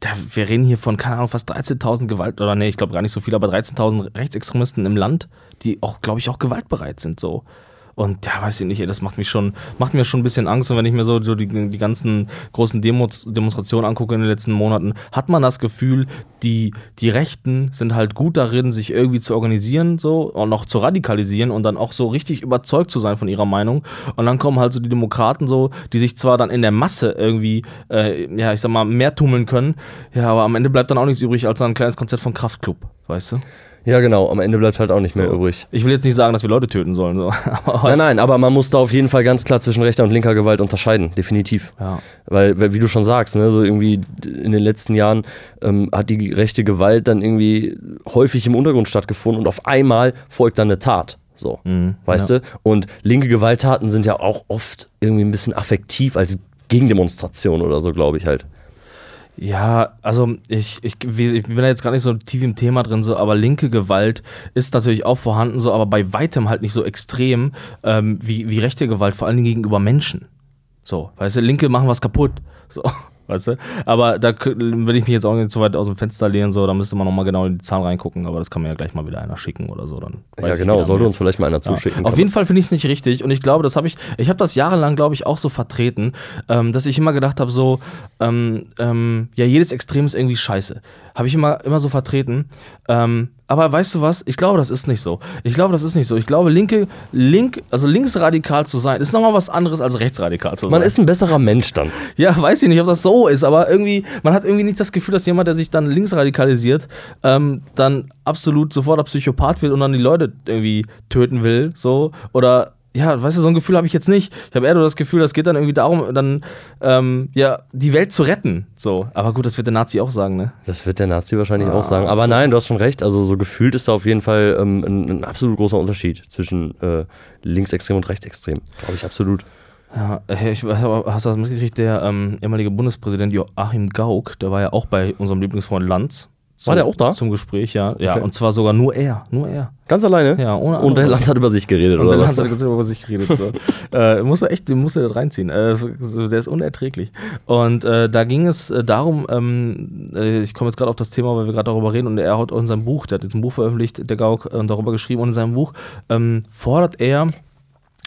Speaker 1: da, wir reden hier von, keine Ahnung, fast 13.000 Gewalt, oder nee, ich glaube gar nicht so viel, aber 13.000 Rechtsextremisten im Land, die auch, glaube ich, auch gewaltbereit sind, so. Und ja, weiß ich nicht, das macht mich schon, macht mir schon ein bisschen Angst. Und wenn ich mir so, so die, die ganzen großen Demos, Demonstrationen angucke in den letzten Monaten, hat man das Gefühl, die, die Rechten sind halt gut darin, sich irgendwie zu organisieren, so und noch zu radikalisieren und dann auch so richtig überzeugt zu sein von ihrer Meinung. Und dann kommen halt so die Demokraten so, die sich zwar dann in der Masse irgendwie, äh, ja, ich sag mal, mehr tummeln können, ja, aber am Ende bleibt dann auch nichts übrig als ein kleines Konzert von Kraftklub, weißt du?
Speaker 3: Ja, genau, am Ende bleibt halt auch nicht mehr übrig.
Speaker 1: Ich will jetzt nicht sagen, dass wir Leute töten sollen, so.
Speaker 3: Nein, nein, aber man muss da auf jeden Fall ganz klar zwischen rechter und linker Gewalt unterscheiden, definitiv.
Speaker 1: Ja.
Speaker 3: Weil, wie du schon sagst, ne, so irgendwie in den letzten Jahren ähm, hat die rechte Gewalt dann irgendwie häufig im Untergrund stattgefunden und auf einmal folgt dann eine Tat. So, weißt du? Und linke Gewalttaten sind ja auch oft irgendwie ein bisschen affektiv als Gegendemonstration oder so, glaube ich halt.
Speaker 1: Ja, also ich, ich, ich bin da jetzt gar nicht so tief im Thema drin, so, aber linke Gewalt ist natürlich auch vorhanden, so, aber bei weitem halt nicht so extrem ähm, wie, wie rechte Gewalt, vor allen Dingen gegenüber Menschen. So, weißt du, Linke machen was kaputt. So, weißt du? Aber da will ich mich jetzt auch nicht so weit aus dem Fenster lehnen, so, da müsste man nochmal genau in die Zahlen reingucken, aber das kann mir ja gleich mal wieder einer schicken oder so. Dann
Speaker 3: ja, genau, sollte uns vielleicht mal einer zuschicken.
Speaker 1: Auf jeden Fall finde ich es nicht richtig und ich glaube, das habe ich, ich habe das jahrelang, glaube ich, auch so vertreten, ähm, dass ich immer gedacht habe, so, ähm, ähm, ja, jedes Extrem ist irgendwie scheiße. Habe ich immer, immer so vertreten. Ähm, aber weißt du was? Ich glaube, das ist nicht so. Ich glaube, das ist nicht so. Ich glaube, linke, link, also linksradikal zu sein, ist nochmal was anderes als rechtsradikal zu sein.
Speaker 3: Man ist ein besserer Mensch dann.
Speaker 1: Ja, weiß ich nicht, ob das so ist, aber irgendwie, man hat irgendwie nicht das Gefühl, dass jemand, der sich dann links radikalisiert, ähm, dann absolut sofort ein Psychopath wird und dann die Leute irgendwie töten will, so. Oder ja, weißt du, so ein Gefühl habe ich jetzt nicht. Ich habe eher nur das Gefühl, es geht dann irgendwie darum, dann ähm, ja, die Welt zu retten. So. Aber gut, das wird der Nazi auch sagen, ne?
Speaker 3: Das wird der Nazi wahrscheinlich
Speaker 1: Ah,
Speaker 3: auch sagen. Aber
Speaker 1: so.
Speaker 3: nein, du hast schon recht. Also so gefühlt ist da auf jeden Fall ähm, ein, ein absolut großer Unterschied zwischen äh, linksextrem und rechtsextrem. Glaube ich absolut.
Speaker 1: Ja, äh, ich weiß aber, hast du das mitgekriegt? Der ähm, ehemalige Bundespräsident Joachim Gauck, der war ja auch bei unserem Lieblingsfreund Lanz.
Speaker 3: War der auch da?
Speaker 1: Zum Gespräch, ja. Ja,
Speaker 3: Okay.
Speaker 1: und zwar sogar nur er. Nur er.
Speaker 3: Ganz alleine?
Speaker 1: Ja, ohne
Speaker 3: Und der. Lanz hat über sich geredet,
Speaker 1: Und
Speaker 3: oder
Speaker 1: dann
Speaker 3: was?
Speaker 1: hat er ganz über sich geredet. So. äh, muss er echt, den muss er da reinziehen. Äh, der ist unerträglich. Und äh, da ging es äh, darum, ähm, äh, ich komme jetzt gerade auf das Thema, weil wir gerade darüber reden, und er hat in seinem Buch, der hat jetzt ein Buch veröffentlicht, der Gauck, äh, darüber geschrieben, und in seinem Buch ähm, fordert er,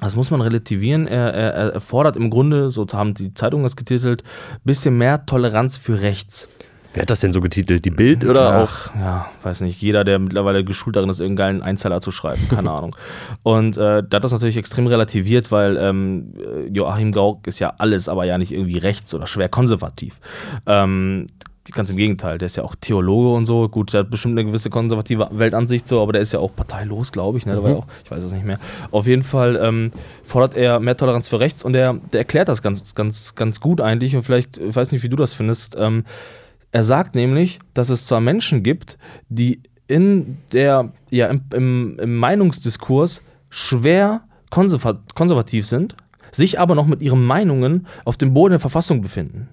Speaker 1: das muss man relativieren, er, er, er fordert im Grunde, so haben die Zeitungen es getitelt, bisschen mehr Toleranz für rechts.
Speaker 3: Wer hat das denn so getitelt? Die Bild oder auch?
Speaker 1: Ach, ja, weiß nicht. Jeder, der mittlerweile geschult darin ist, irgendeinen geilen Einzeiler zu schreiben, keine Ahnung. Und äh, der hat das natürlich extrem relativiert, weil ähm, Joachim Gauck ist ja alles, aber ja nicht irgendwie rechts oder schwer konservativ. Ähm, ganz im Gegenteil, der ist ja auch Theologe und so. Gut, der hat bestimmt eine gewisse konservative Weltansicht so, aber der ist ja auch parteilos, glaube ich. Ne? Ja auch, ich weiß es nicht mehr. Auf jeden Fall ähm, fordert er mehr Toleranz für rechts und der, der erklärt das ganz, ganz, ganz gut eigentlich. Und vielleicht, ich weiß nicht, wie du das findest. Ähm, er sagt nämlich, dass es zwar Menschen gibt, die in der, ja, im, im, im Meinungsdiskurs schwer konserva konservativ sind, sich aber noch mit ihren Meinungen auf dem Boden der Verfassung befinden.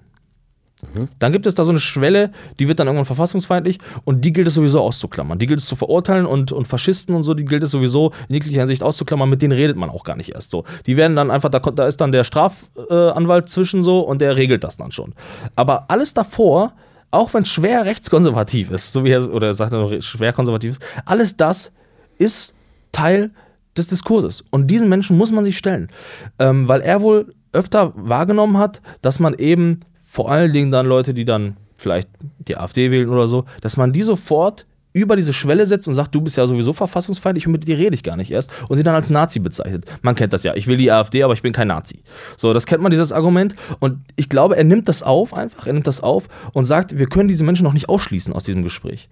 Speaker 1: Dann gibt es da so eine Schwelle, die wird dann irgendwann verfassungsfeindlich und die gilt es sowieso auszuklammern. Die gilt es zu verurteilen und, und Faschisten und so, die gilt es sowieso in jeglicher Hinsicht auszuklammern, mit denen redet man auch gar nicht erst so. Die werden dann einfach, da, da ist dann der Strafanwalt zwischen so und der regelt das dann schon. Aber alles davor, auch wenn es schwer rechtskonservativ ist, so wie er, oder er sagt er noch schwer konservativ ist, alles das ist Teil des Diskurses. Und diesen Menschen muss man sich stellen. Ähm, weil er wohl öfter wahrgenommen hat, dass man eben vor allen Dingen dann Leute, die dann vielleicht die AfD wählen oder so, dass man die sofort über diese Schwelle setzt und sagt, du bist ja sowieso verfassungsfeindlich und mit dir rede ich gar nicht erst und sie dann als Nazi bezeichnet. Man kennt das ja. Ich will die AfD, aber ich bin kein Nazi. So, das kennt man, dieses Argument. Und ich glaube, er nimmt das auf einfach, er nimmt das auf und sagt, wir können diese Menschen noch nicht ausschließen aus diesem Gespräch.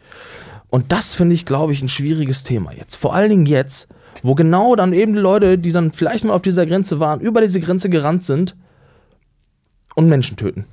Speaker 1: Und das finde ich, glaube ich, ein schwieriges Thema jetzt. Vor allen Dingen jetzt, wo genau dann eben die Leute, die dann vielleicht mal auf dieser Grenze waren, über diese Grenze gerannt sind und Menschen töten.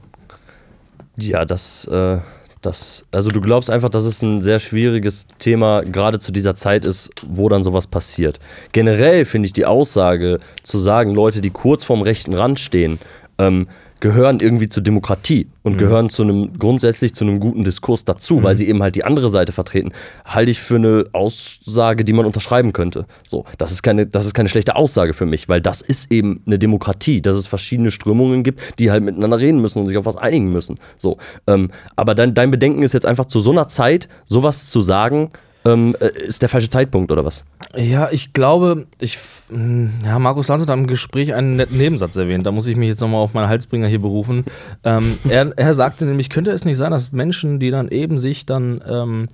Speaker 3: Ja, das, äh, das, also du glaubst einfach, dass es ein sehr schwieriges Thema gerade zu dieser Zeit ist, wo dann sowas passiert. Generell finde ich die Aussage zu sagen, Leute, die kurz vorm rechten Rand stehen, ähm, gehören irgendwie zur Demokratie und gehören zu einem grundsätzlich zu einem guten Diskurs dazu, weil sie eben halt die andere Seite vertreten, halte ich für eine Aussage, die man unterschreiben könnte. So, das ist keine, das ist keine schlechte Aussage für mich, weil das ist eben eine Demokratie, dass es verschiedene Strömungen gibt, die halt miteinander reden müssen und sich auf was einigen müssen. So, ähm, aber dein, dein Bedenken ist jetzt einfach zu so einer Zeit, sowas zu sagen, ähm, äh, ist der falsche Zeitpunkt oder was?
Speaker 1: Ja, ich glaube, ich, mh, ja, Markus Lanz hat im Gespräch einen netten Nebensatz erwähnt. Da muss ich mich jetzt nochmal auf meinen Halsbringer hier berufen. Ähm, er, er sagte nämlich, könnte es nicht sein, dass Menschen, die dann eben sich dann ähm,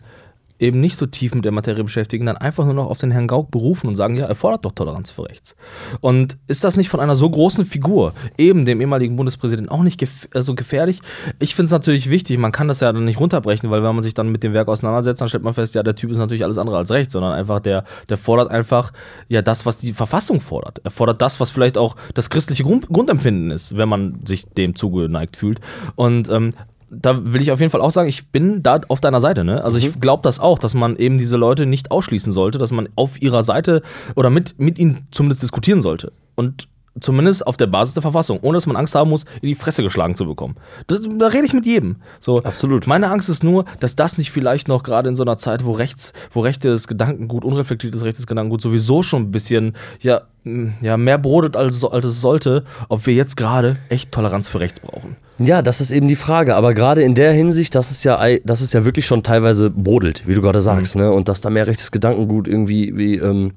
Speaker 1: eben nicht so tief mit der Materie beschäftigen, dann einfach nur noch auf den Herrn Gauck berufen und sagen, ja, er fordert doch Toleranz für rechts. Und ist das nicht von einer so großen Figur, eben dem ehemaligen Bundespräsidenten, auch nicht gef also gefährlich? Ich finde es natürlich wichtig, man kann das ja dann nicht runterbrechen, weil wenn man sich dann mit dem Werk auseinandersetzt, dann stellt man fest, ja, der Typ ist natürlich alles andere als rechts, sondern einfach der, der fordert einfach ja das, was die Verfassung fordert. Er fordert das, was vielleicht auch das christliche Grund Grundempfinden ist, wenn man sich dem zugeneigt fühlt. Und ähm, da will ich auf jeden Fall auch sagen, ich bin da auf deiner Seite. Ne? Also ich glaube das auch, dass man eben diese Leute nicht ausschließen sollte, dass man auf ihrer Seite oder mit, mit ihnen zumindest diskutieren sollte. Und zumindest auf der Basis der Verfassung, ohne dass man Angst haben muss, in die Fresse geschlagen zu bekommen. Das, da rede ich mit jedem. So,
Speaker 3: Absolut.
Speaker 1: Meine Angst ist nur, dass das nicht vielleicht noch gerade in so einer Zeit, wo rechts, wo rechtes Gedankengut, unreflektiertes rechtes Gedankengut sowieso schon ein bisschen ja, ja, mehr brodelt, als, als es sollte, ob wir jetzt gerade echt Toleranz für rechts brauchen.
Speaker 3: Ja, das ist eben die Frage. Aber gerade in der Hinsicht, dass es ja, dass es ja wirklich schon teilweise brodelt, wie du gerade sagst, ne? Und dass da mehr rechtes Gedankengut irgendwie wie, ähm,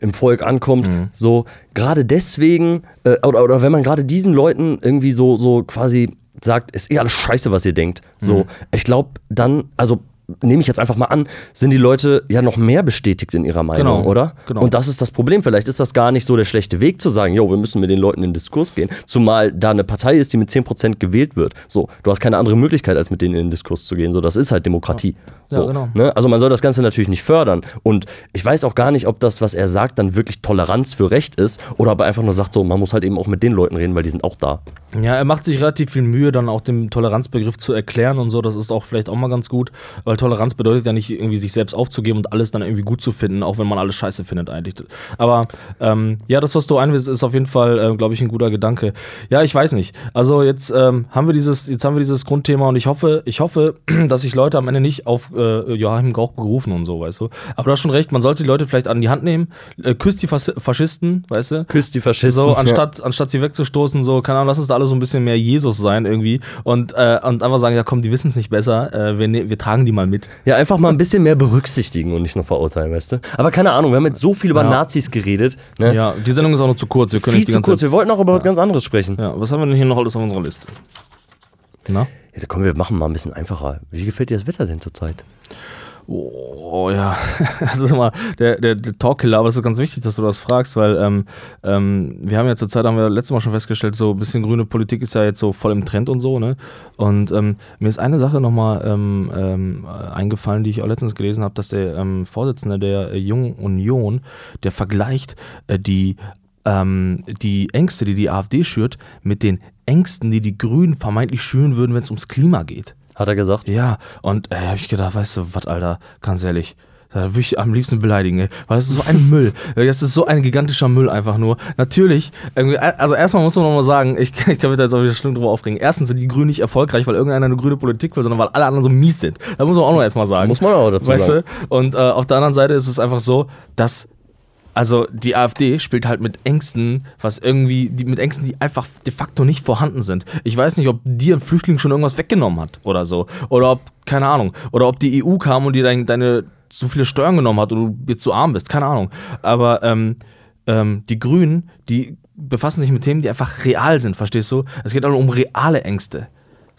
Speaker 3: im Volk ankommt. So, gerade deswegen, äh, oder, oder wenn man gerade diesen Leuten irgendwie so, so quasi sagt, ist eh alles scheiße, was ihr denkt. So, ich glaube, dann, also nehme ich jetzt einfach mal an, sind die Leute ja noch mehr bestätigt in ihrer Meinung,
Speaker 1: Genau,
Speaker 3: oder?
Speaker 1: genau.
Speaker 3: Und das ist das Problem. Vielleicht ist das gar nicht so der schlechte Weg zu sagen, jo, wir müssen mit den Leuten in den Diskurs gehen, zumal da eine Partei ist, die mit 10% gewählt wird. So, du hast keine andere Möglichkeit, als mit denen in den Diskurs zu gehen. So, das ist halt Demokratie.
Speaker 1: Ja,
Speaker 3: So,
Speaker 1: genau.
Speaker 3: ne? Also man soll das Ganze natürlich nicht fördern. Und ich weiß auch gar nicht, ob das, was er sagt, dann wirklich Toleranz für Recht ist oder ob er einfach nur sagt, so, man muss halt eben auch mit den Leuten reden, weil die sind auch da.
Speaker 1: Ja, er macht sich relativ viel Mühe, dann auch den Toleranzbegriff zu erklären und so. Das ist auch vielleicht auch mal ganz gut, weil Toleranz bedeutet ja nicht irgendwie sich selbst aufzugeben und alles dann irgendwie gut zu finden, auch wenn man alles scheiße findet eigentlich. Aber ähm, ja, das, was du einwillst, ist auf jeden Fall, äh, glaube ich, ein guter Gedanke. Ja, ich weiß nicht. Also jetzt ähm, haben wir dieses, jetzt haben wir dieses Grundthema und ich hoffe, ich hoffe, dass sich Leute am Ende nicht auf äh, Joachim Gauck berufen und so, weißt du. Aber du hast schon recht, man sollte die Leute vielleicht an die Hand nehmen, äh, küsst die Fas Faschisten, weißt du.
Speaker 3: Küsst die Faschisten.
Speaker 1: So, anstatt, anstatt sie wegzustoßen, so, keine Ahnung, lass uns da alle so ein bisschen mehr Jesus sein irgendwie und, äh, und einfach sagen, ja komm, die wissen es nicht besser, äh, wir, ne wir tragen die mal mit.
Speaker 3: Ja, einfach mal ein bisschen mehr berücksichtigen und nicht nur verurteilen, weißt du? Aber keine Ahnung, wir haben jetzt so viel über
Speaker 1: Ja.
Speaker 3: Nazis geredet. Ne?
Speaker 1: Ja, die Sendung ist auch noch zu kurz, wir können
Speaker 3: Viel
Speaker 1: nicht die
Speaker 3: zu
Speaker 1: ganze
Speaker 3: kurz.
Speaker 1: Zeit.
Speaker 3: Wir wollten auch über was ganz anderes sprechen. Ja.
Speaker 1: Ja, was haben wir denn hier noch alles auf unserer Liste? Na?
Speaker 3: Da komm, wir machen mal ein bisschen einfacher. Wie gefällt dir das Wetter denn zurzeit?
Speaker 1: Oh ja, das ist immer der, der, der Talkkiller, aber es ist ganz wichtig, dass du das fragst, weil ähm, ähm, wir haben ja zurzeit, haben wir letztes Mal schon festgestellt, so ein bisschen grüne Politik ist ja jetzt so voll im Trend und so, ne? Und ähm, mir ist eine Sache nochmal ähm, ähm, äh, eingefallen, die ich auch letztens gelesen habe, dass der ähm, Vorsitzende der Jungen Union, der vergleicht äh, die ähm, die Ängste, die die AfD schürt, mit den Ängsten, die die Grünen vermeintlich schüren würden, wenn es ums Klima geht.
Speaker 3: Hat er gesagt?
Speaker 1: Ja, und äh, habe ich gedacht, weißt du, was, Alter, ganz ehrlich. Da würde ich am liebsten beleidigen, ey. weil das ist so ein Müll. Das ist so ein gigantischer Müll einfach nur. Natürlich, irgendwie, also erstmal muss man nochmal sagen, ich, ich kann mich da jetzt auch wieder schlimm drüber aufregen. Erstens sind die Grünen nicht erfolgreich, weil irgendeiner eine grüne Politik will, sondern weil alle anderen so mies sind. Da muss man auch noch erstmal sagen.
Speaker 3: Muss man auch dazu
Speaker 1: weißt
Speaker 3: sagen.
Speaker 1: Du? Und äh, auf der anderen Seite ist es einfach so, dass also die AfD spielt halt mit Ängsten, was irgendwie, die, mit Ängsten, die einfach de facto nicht vorhanden sind. Ich weiß nicht, ob dir ein Flüchtling schon irgendwas weggenommen hat oder so. Oder ob, keine Ahnung, oder ob die EU kam und dir dein, deine so viele Steuern genommen hat und du jetzt zu arm bist, keine Ahnung. Aber ähm, ähm, die Grünen, die befassen sich mit Themen, die einfach real sind, verstehst du? Es geht also um reale Ängste.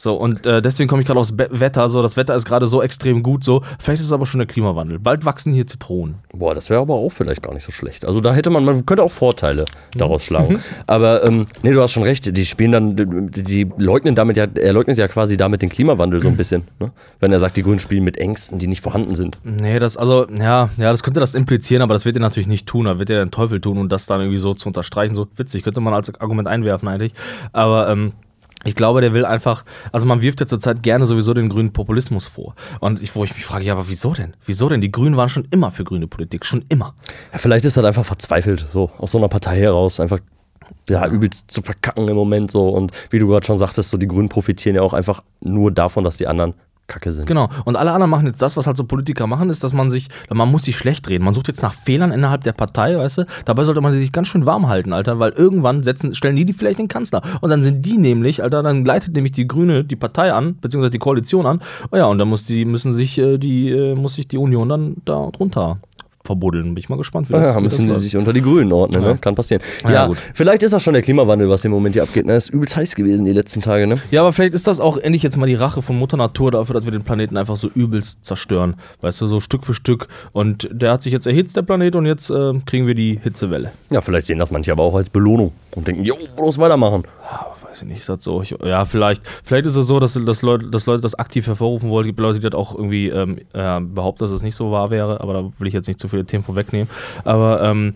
Speaker 1: So, und äh, deswegen komme ich gerade aufs Be Wetter. So, das Wetter ist gerade so extrem gut. So, vielleicht ist es aber schon der Klimawandel. Bald wachsen hier Zitronen.
Speaker 3: Boah, das wäre aber auch vielleicht gar nicht so schlecht. Also da hätte man, man könnte auch Vorteile daraus schlagen. aber ähm, nee, du hast schon recht, die spielen dann, die, die leugnen damit ja, er leugnet ja quasi damit den Klimawandel so ein bisschen, ne? Wenn er sagt, die Grünen spielen mit Ängsten, die nicht vorhanden sind.
Speaker 1: Nee, das, also, ja, ja, das könnte das implizieren, aber das wird er natürlich nicht tun. Da wird er den Teufel tun und das dann irgendwie so zu unterstreichen. So witzig, könnte man als Argument einwerfen eigentlich. Aber, ähm, ich glaube, der will einfach, also man wirft ja zurzeit gerne sowieso den grünen Populismus vor. Und ich, wo ich mich frage, ja, aber wieso denn? Wieso denn? Die Grünen waren schon immer für grüne Politik, schon immer.
Speaker 3: Ja, vielleicht ist das einfach verzweifelt, so aus so einer Partei heraus, einfach ja, übelst zu verkacken im Moment so. Und wie du gerade schon sagtest, so die Grünen profitieren ja auch einfach nur davon, dass die anderen Kacke sind.
Speaker 1: Genau. Und alle anderen machen jetzt das, was halt so Politiker machen, ist, dass man sich, man muss sich schlecht reden. Man sucht jetzt nach Fehlern innerhalb der Partei, weißt du? Dabei sollte man sich ganz schön warm halten, Alter, weil irgendwann setzen, stellen die die vielleicht den Kanzler. Und dann sind die nämlich, Alter, dann leitet nämlich die Grüne die Partei an, beziehungsweise die Koalition an. Oh ja, und dann muss die, müssen sich äh, die, äh, muss sich die Union dann da drunter verbuddeln. Bin ich mal gespannt, wie das,
Speaker 3: Ja, müssen die sich unter die Grünen ordnen,
Speaker 1: Ja.
Speaker 3: ne? Kann passieren.
Speaker 1: Ja,
Speaker 3: Ja,
Speaker 1: gut.
Speaker 3: vielleicht ist das schon der Klimawandel, was im Moment hier abgeht. Ne? Ist übelst heiß gewesen die letzten Tage, ne?
Speaker 1: Ja, aber vielleicht ist das auch endlich jetzt mal die Rache von Mutter Natur dafür, dass wir den Planeten einfach so übelst zerstören. Weißt du, so Stück für Stück. Und der hat sich jetzt erhitzt, der Planet, und jetzt äh, kriegen wir die Hitzewelle.
Speaker 3: Ja, vielleicht sehen das manche aber auch als Belohnung und denken, jo, bloß weitermachen.
Speaker 1: Ja, weiß ich nicht, ist das so? Ich, ja, vielleicht. Vielleicht ist es so, dass, dass, Leute, dass Leute das aktiv hervorrufen wollen. Es gibt Leute, die das auch irgendwie ähm, äh, behaupten, dass es nicht so wahr wäre, aber da will ich jetzt nicht zu viele Themen vorwegnehmen. Aber ähm,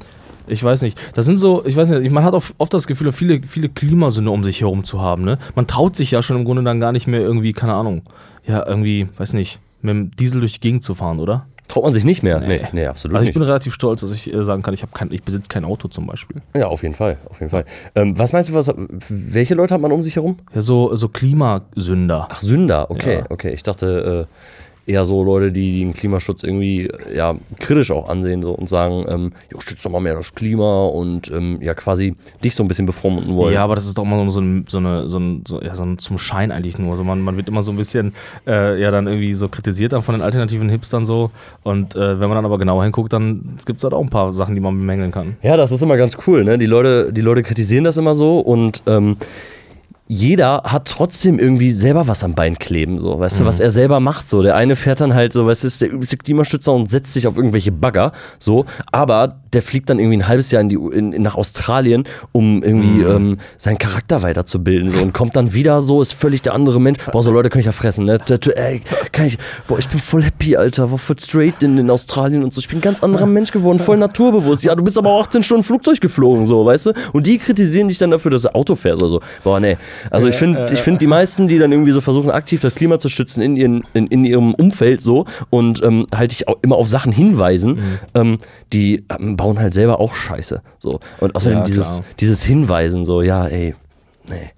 Speaker 1: ich weiß nicht. Das sind so, ich weiß nicht, man hat oft, das Gefühl, viele, viele Klimasünde um sich herum zu haben. Ne? Man traut sich ja schon im Grunde dann gar nicht mehr irgendwie, keine Ahnung, ja, irgendwie, weiß nicht, mit dem Diesel durch die Gegend zu fahren, oder?
Speaker 3: Traut man sich nicht mehr?
Speaker 1: Nee.
Speaker 3: Nee, nee, absolut
Speaker 1: Also ich
Speaker 3: nicht.
Speaker 1: bin relativ stolz, dass ich äh, sagen kann, ich, kein, ich besitze kein Auto zum Beispiel.
Speaker 3: Ja, auf jeden Fall, auf jeden Fall. Ähm, was meinst du, was, welche Leute hat man um sich herum?
Speaker 1: Ja, so, so Klimasünder.
Speaker 3: Ach, Sünder, okay,
Speaker 1: Ja.
Speaker 3: okay. Ich dachte äh, eher so Leute, die den Klimaschutz irgendwie äh, ja, kritisch auch ansehen so, und sagen, ähm, jo, stützt doch mal mehr das Klima und ähm, ja quasi dich so ein bisschen bevormunden wollen.
Speaker 1: Ja, aber das ist doch immer so, ein, so, eine, so, ein, so, ja, so ein zum Schein eigentlich nur. Also man, man wird immer so ein bisschen äh, ja dann irgendwie so kritisiert dann von den alternativen Hipstern so. Und äh, wenn man dann aber genauer hinguckt, dann gibt es halt auch ein paar Sachen, die man bemängeln kann.
Speaker 3: Ja, das ist immer ganz cool, ne? Die Leute, die Leute kritisieren das immer so und ähm, jeder hat trotzdem irgendwie selber was am Bein kleben, so, weißt du, was er selber macht, so. Der eine fährt dann halt so, weißt du, ist der übelste Klimaschützer und setzt sich auf irgendwelche Bagger, so, aber der fliegt dann irgendwie ein halbes Jahr in die, in, in, nach Australien, um irgendwie ähm, seinen Charakter weiterzubilden, so, und kommt dann wieder so, ist völlig der andere Mensch. Boah, so Leute kann ich ja fressen, ne? Ey, kann ich, boah, ich bin voll happy, Alter, war voll straight in, in Australien und so. Ich bin ein ganz anderer Mensch geworden, voll naturbewusst. Ja, du bist aber auch 18 Stunden Flugzeug geflogen, so, weißt du? Und die kritisieren dich dann dafür, dass du Auto fährst oder so. Boah, nee. Also ich finde, ich finde die meisten, die dann irgendwie so versuchen, aktiv das Klima zu schützen in, ihren, in, in ihrem Umfeld so und ähm, halt dich auch immer auf Sachen hinweisen, ähm, die ähm, bauen halt selber auch Scheiße. So. Und außerdem
Speaker 1: Ja,
Speaker 3: dieses, dieses Hinweisen, so, ja, ey, nee.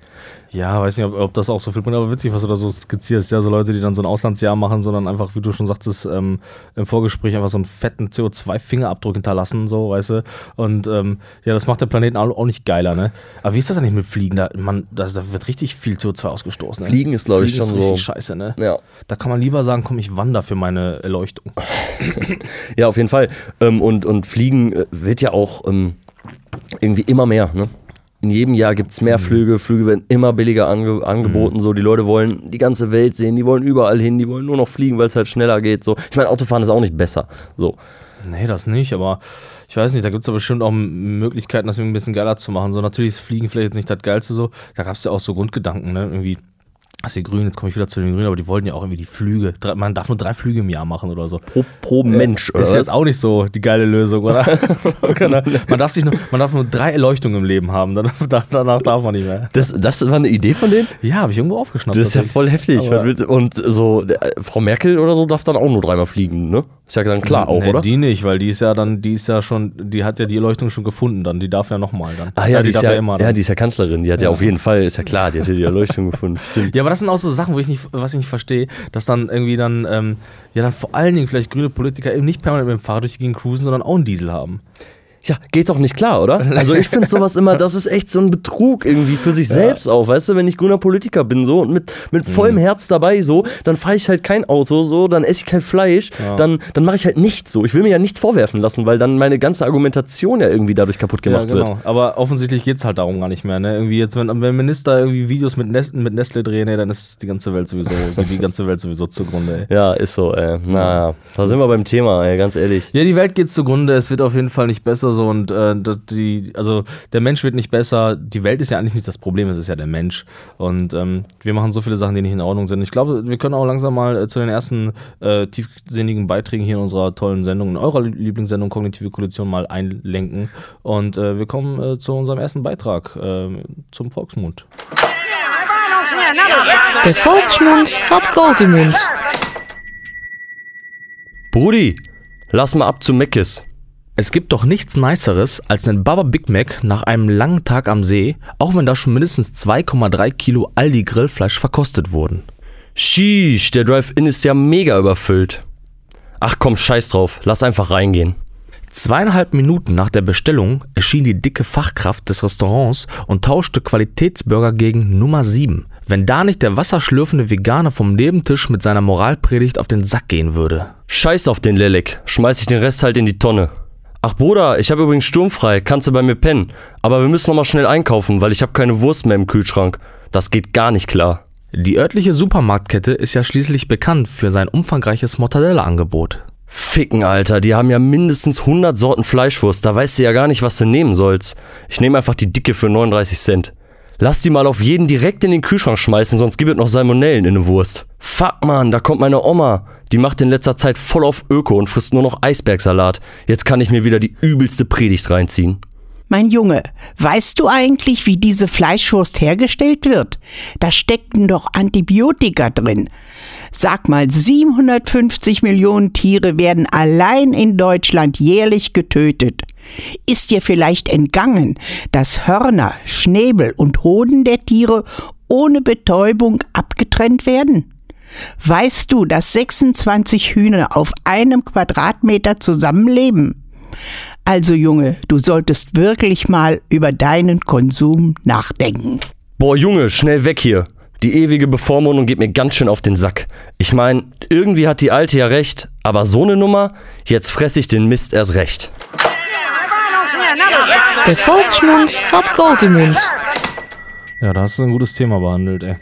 Speaker 1: Ja, weiß nicht, ob, ob das auch so viel bringt, aber witzig, was du da so skizzierst. Ja, so Leute, die dann so ein Auslandsjahr machen, sondern einfach, wie du schon sagtest, ähm, im Vorgespräch einfach so einen fetten CO2-Fingerabdruck hinterlassen, so, weißt du. Und ähm, ja, das macht der Planeten auch nicht geiler, ne? Aber wie ist das eigentlich mit Fliegen? Da, man, da, da wird richtig viel CO2 ausgestoßen. Ne?
Speaker 3: Fliegen ist, glaub ich, schon
Speaker 1: ist richtig
Speaker 3: so-
Speaker 1: scheiße, ne?
Speaker 3: Ja.
Speaker 1: Da kann man lieber sagen, komm, ich wandere für meine Erleuchtung.
Speaker 3: Ja, auf jeden Fall. Ähm, und, und Fliegen äh, wird ja auch ähm, irgendwie immer mehr. Ne? In jedem Jahr gibt es mehr Flüge, Flüge werden immer billiger ange angeboten. So, die Leute wollen die ganze Welt sehen, die wollen überall hin, die wollen nur noch fliegen, weil es halt schneller geht. So. Ich meine, Autofahren ist auch nicht besser. So.
Speaker 1: Nee, das nicht, aber ich weiß nicht, da gibt es aber bestimmt auch Möglichkeiten, das irgendwie ein bisschen geiler zu machen. So, natürlich ist Fliegen vielleicht jetzt nicht das Geilste so. Da gab es ja auch so Grundgedanken, ne? Irgendwie, was die Grünen, jetzt komme ich wieder zu den Grünen, aber die wollten ja auch irgendwie die Flüge. Man darf nur drei Flüge im Jahr machen oder so.
Speaker 3: Pro, pro Mensch, oder
Speaker 1: Ist
Speaker 3: was?
Speaker 1: jetzt auch nicht so die geile Lösung, oder? keine- man, darf sich nur, man darf nur drei Erleuchtungen im Leben haben, danach darf man nicht mehr.
Speaker 3: das, das war eine Idee von denen?
Speaker 1: Ja, habe ich irgendwo aufgeschnappt.
Speaker 3: Das ist ja voll heftig.
Speaker 1: Aber-
Speaker 3: Und so, äh, Frau Merkel oder so darf dann auch nur dreimal fliegen, ne? Ist ja dann klar auch,
Speaker 1: nee,
Speaker 3: oder?
Speaker 1: Die nicht, weil die ist ja dann, die ist ja schon, die hat ja die Erleuchtung schon gefunden dann. Die darf ja nochmal dann.
Speaker 3: Ah ja, die, ist
Speaker 1: darf
Speaker 3: ja,
Speaker 1: immer
Speaker 3: ja,
Speaker 1: dann.
Speaker 3: die ist ja Kanzlerin. Die hat ja,
Speaker 1: Ja.
Speaker 3: auf jeden Fall, ist ja klar, die hat ja die Erleuchtung gefunden. Stimmt.
Speaker 1: Ja, aber das sind auch so Sachen, wo ich nicht, was ich nicht verstehe, dass dann irgendwie dann, ähm, ja, dann vor allen Dingen vielleicht grüne Politiker eben nicht permanent mit dem Fahrrad durch die Gegend cruisen, sondern auch einen Diesel haben.
Speaker 3: Ja, geht doch nicht klar, oder? Also ich finde sowas immer, das ist echt so ein Betrug irgendwie für sich selbst auch, weißt du, wenn ich grüner Politiker bin so und mit, mit vollem
Speaker 1: Mhm.
Speaker 3: Herz dabei so, dann fahre ich halt kein Auto so, dann esse ich kein Fleisch, dann, dann mache ich halt nichts so. Ich will mir ja nichts vorwerfen lassen, weil dann meine ganze Argumentation ja irgendwie dadurch kaputt gemacht
Speaker 1: ja,
Speaker 3: wird.
Speaker 1: genau. Aber offensichtlich geht es halt darum gar nicht mehr. Ne? Irgendwie jetzt, wenn, wenn Minister irgendwie Videos mit, Nest, mit Nestle drehen, ey, dann ist die ganze Welt sowieso, die ganze Welt sowieso zugrunde. Ey.
Speaker 3: Ja, ist so, ey. Naja, da sind wir beim Thema, ey, ganz ehrlich.
Speaker 1: Ja, die Welt geht zugrunde, es wird auf jeden Fall nicht besser so und äh, die, also der Mensch wird nicht besser. Die Welt ist ja eigentlich nicht das Problem, es ist ja der Mensch. Und ähm, wir machen so viele Sachen, die nicht in Ordnung sind. Ich glaube, wir können auch langsam mal äh, zu den ersten äh, tiefsinnigen Beiträgen hier in unserer tollen Sendung, in eurer Lieblingssendung Kognitive Koalition mal einlenken. Und äh, wir kommen äh, zu unserem ersten Beitrag, äh, zum Volksmund.
Speaker 2: Der Volksmund hat Gold im Mund.
Speaker 3: Brudi, lass mal ab zu Meckes.
Speaker 1: Es gibt doch nichts Niceres als einen Baba Big Mac nach einem langen Tag am See, auch wenn da schon mindestens 2,3 Kilo Aldi Grillfleisch verkostet wurden.
Speaker 3: Sheesh, der Drive-In ist ja mega überfüllt. Ach komm, scheiß drauf, lass einfach reingehen.
Speaker 1: Zweieinhalb Minuten nach der Bestellung erschien die dicke Fachkraft des Restaurants und tauschte Qualitätsburger gegen Nummer 7. Wenn da nicht der wasserschlürfende Veganer vom Nebentisch mit seiner Moralpredigt auf den Sack gehen würde.
Speaker 3: Scheiß auf den Lelek, schmeiß ich den Rest halt in die Tonne. Ach Bruder, ich habe übrigens sturmfrei, kannst du bei mir pennen. Aber wir müssen noch mal schnell einkaufen, weil ich habe keine Wurst mehr im Kühlschrank. Das geht gar nicht klar.
Speaker 1: Die örtliche Supermarktkette ist ja schließlich bekannt für sein umfangreiches Mortadella-Angebot.
Speaker 3: Ficken, Alter, die haben ja mindestens 100 Sorten Fleischwurst, da weißt du ja gar nicht, was du nehmen sollst. Ich nehme einfach die dicke für 39 Cent. Lass die mal auf jeden direkt in den Kühlschrank schmeißen, sonst gibt es noch Salmonellen in der Wurst. Fuck, Mann, da kommt meine Oma. Die macht in letzter Zeit voll auf Öko und frisst nur noch Eisbergsalat. Jetzt kann ich mir wieder die übelste Predigt reinziehen.
Speaker 4: Mein Junge, weißt du eigentlich, wie diese Fleischwurst hergestellt wird? Da stecken doch Antibiotika drin. Sag mal, 750 Millionen Tiere werden allein in Deutschland jährlich getötet. Ist dir vielleicht entgangen, dass Hörner, Schnäbel und Hoden der Tiere ohne Betäubung abgetrennt werden? Weißt du, dass 26 Hühner auf einem Quadratmeter zusammenleben? Also Junge, du solltest wirklich mal über deinen Konsum nachdenken.
Speaker 3: Boah, Junge, schnell weg hier. Die ewige Bevormundung geht mir ganz schön auf den Sack. Ich mein, irgendwie hat die Alte ja recht, aber so ne Nummer, jetzt fress ich den Mist erst recht.
Speaker 2: Der Volksmund hat Gold im Mund.
Speaker 1: Ja, da hast du ein gutes Thema behandelt, ey.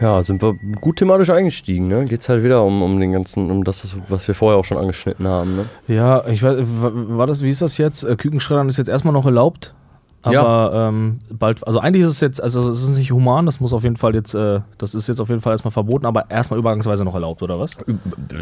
Speaker 3: Ja, sind wir gut thematisch eingestiegen, ne? Geht's halt wieder um, um den ganzen, um das, was, was wir vorher auch schon angeschnitten haben, ne?
Speaker 1: Ja, ich weiß, wa- war das, wie ist das jetzt? Äh, Kükenschreddern ist jetzt erstmal noch erlaubt. Aber ähm, bald, also eigentlich ist es jetzt, also es ist nicht human, das muss auf jeden Fall jetzt, äh, das ist jetzt auf jeden Fall erstmal verboten, aber erstmal übergangsweise noch erlaubt, oder was?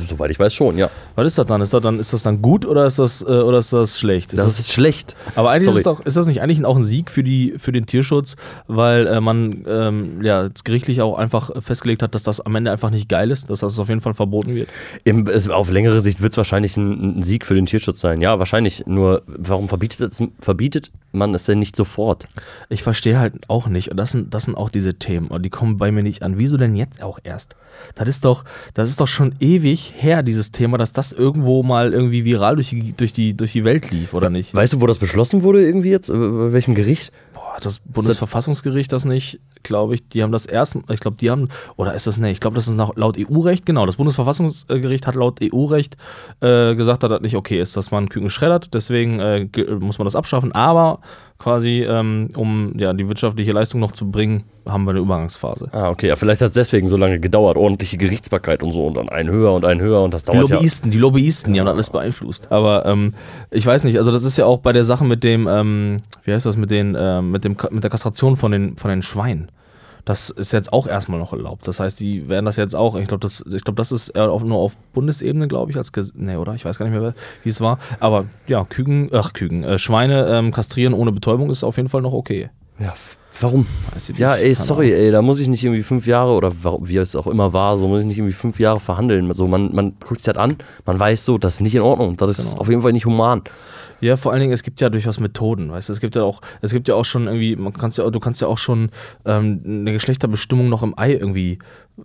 Speaker 3: Soweit ich weiß schon, ja.
Speaker 1: Was ist das dann? Ist das dann, ist das dann gut oder ist das, äh, oder ist das schlecht? Ist
Speaker 3: Das ist schlecht.
Speaker 1: aber eigentlich ist,
Speaker 3: sorry.
Speaker 1: es doch, ist das nicht eigentlich auch ein Sieg für, die, für den Tierschutz, weil äh, man ähm, ja, jetzt gerichtlich auch einfach festgelegt hat, dass das am Ende einfach nicht geil ist, dass das auf jeden Fall verboten wird.
Speaker 3: Im, es, auf längere Sicht wird es wahrscheinlich ein, ein Sieg für den Tierschutz sein. Ja, wahrscheinlich. Nur, warum verbietet, es, verbietet man es denn nicht sofort?
Speaker 1: Ich verstehe halt auch nicht, und das sind, das sind auch diese Themen, und die kommen bei mir nicht an. Wieso denn jetzt auch erst? Das ist doch, das ist doch schon ewig her, dieses Thema, dass das irgendwo mal irgendwie viral durch die, durch die, durch die Welt lief, oder nicht?
Speaker 3: Weißt du, wo das beschlossen wurde irgendwie jetzt? Äh, Bei welchem Gericht?
Speaker 1: Hat das Bundesverfassungsgericht das nicht, glaube ich, die haben das erst, ich glaube, die haben, oder ist das nicht, ich glaube, das ist nach, laut EU-Recht, genau, das Bundesverfassungsgericht hat laut EU-Recht äh, gesagt, dass das nicht okay ist, dass man Küken schreddert, deswegen äh, muss man das abschaffen, aber quasi, ähm, um ja, die wirtschaftliche Leistung noch zu bringen, haben wir eine Übergangsphase.
Speaker 3: Ah, okay. Ja, vielleicht hat es deswegen so lange gedauert. Ordentliche Gerichtsbarkeit und so. Und dann ein höher und ein höher. Und das
Speaker 1: Die
Speaker 3: dauert ja.
Speaker 1: Lobbyisten, die Lobbyisten, die haben alles beeinflusst. Aber ähm, ich weiß nicht, also das ist ja auch bei der Sache mit dem, ähm, wie heißt das, mit den, ähm, mit dem, mit der Kastration von den, von den Schweinen. Das ist jetzt auch erstmal noch erlaubt. Das heißt, die werden das jetzt auch, ich glaube, das, ich glaube, das ist auf, nur auf Bundesebene, glaube ich, als nee, oder? Ich weiß gar nicht mehr, wie es war. Aber ja, Küken, ach, Küken, äh, Schweine ähm, kastrieren ohne Betäubung ist auf jeden Fall noch okay.
Speaker 3: Ja, warum? Ja, ey, sorry, ey, da muss ich nicht irgendwie fünf Jahre oder wie es auch immer war, so muss ich nicht irgendwie fünf Jahre verhandeln. So, man, man guckt sich das an, man weiß so, das ist nicht in Ordnung. Das ist
Speaker 1: Genau.
Speaker 3: auf jeden Fall nicht human.
Speaker 1: Ja, vor allen Dingen, es gibt ja durchaus Methoden, weißt du, es gibt ja auch, es gibt ja auch schon irgendwie, man kannst ja, du kannst ja auch schon ähm, eine Geschlechterbestimmung noch im Ei irgendwie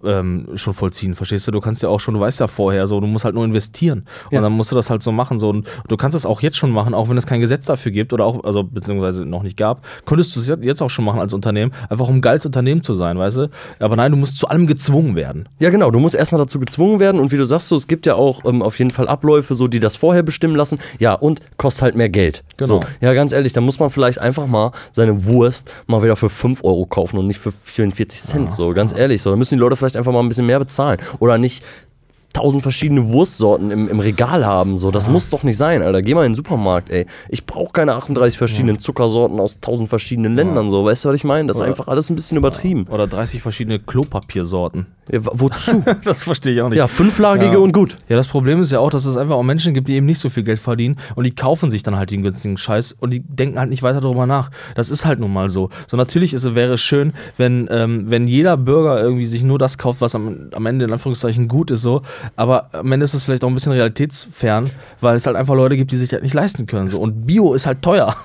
Speaker 1: ähm, schon vollziehen, verstehst du? Du kannst ja auch schon, du weißt ja vorher so, du musst halt nur investieren
Speaker 3: Ja.
Speaker 1: und dann musst du das halt so machen so und du kannst das auch jetzt schon machen, auch wenn es kein Gesetz dafür gibt oder auch, also beziehungsweise noch nicht gab, könntest du es jetzt auch schon machen als Unternehmen, einfach um geiles Unternehmen zu sein, weißt du? Aber nein, du musst zu allem gezwungen werden.
Speaker 3: Ja, genau, du musst erstmal dazu gezwungen werden und wie du sagst, so, es gibt ja auch ähm, auf jeden Fall Abläufe, so, die das vorher bestimmen lassen. Ja, und kostet halt mehr Geld.
Speaker 1: Genau.
Speaker 3: So, ja, ganz ehrlich, da muss man vielleicht einfach mal seine Wurst mal wieder für 5 Euro kaufen und nicht für 44 Cent. So, ganz ehrlich, so, da müssen die Leute vielleicht einfach mal ein bisschen mehr bezahlen. Oder nicht tausend verschiedene Wurstsorten im, im Regal haben. So, das muss doch nicht sein, Alter. Geh mal in den Supermarkt, ey. Ich brauche keine 38 verschiedenen Zuckersorten aus tausend verschiedenen Ländern. So, weißt du, was ich meine? Das ist einfach alles ein bisschen übertrieben.
Speaker 1: Oder 30 verschiedene Klopapiersorten.
Speaker 3: Ja, wozu?
Speaker 1: das verstehe ich auch nicht.
Speaker 3: ja, fünflagige
Speaker 1: Ja.
Speaker 3: und gut.
Speaker 1: Ja, das Problem ist ja auch, dass es einfach auch Menschen gibt, die eben nicht so viel Geld verdienen und die kaufen sich dann halt den günstigen Scheiß und die denken halt nicht weiter darüber nach. Das ist halt nun mal so. So natürlich ist, es- wäre es schön, wenn, ähm, wenn jeder Bürger irgendwie sich nur das kauft, was am, am Ende in Anführungszeichen gut ist, so. Aber am Ende ist es vielleicht auch ein bisschen realitätsfern, weil es halt einfach Leute gibt, die sich halt nicht leisten können. So. Und Bio ist halt teuer.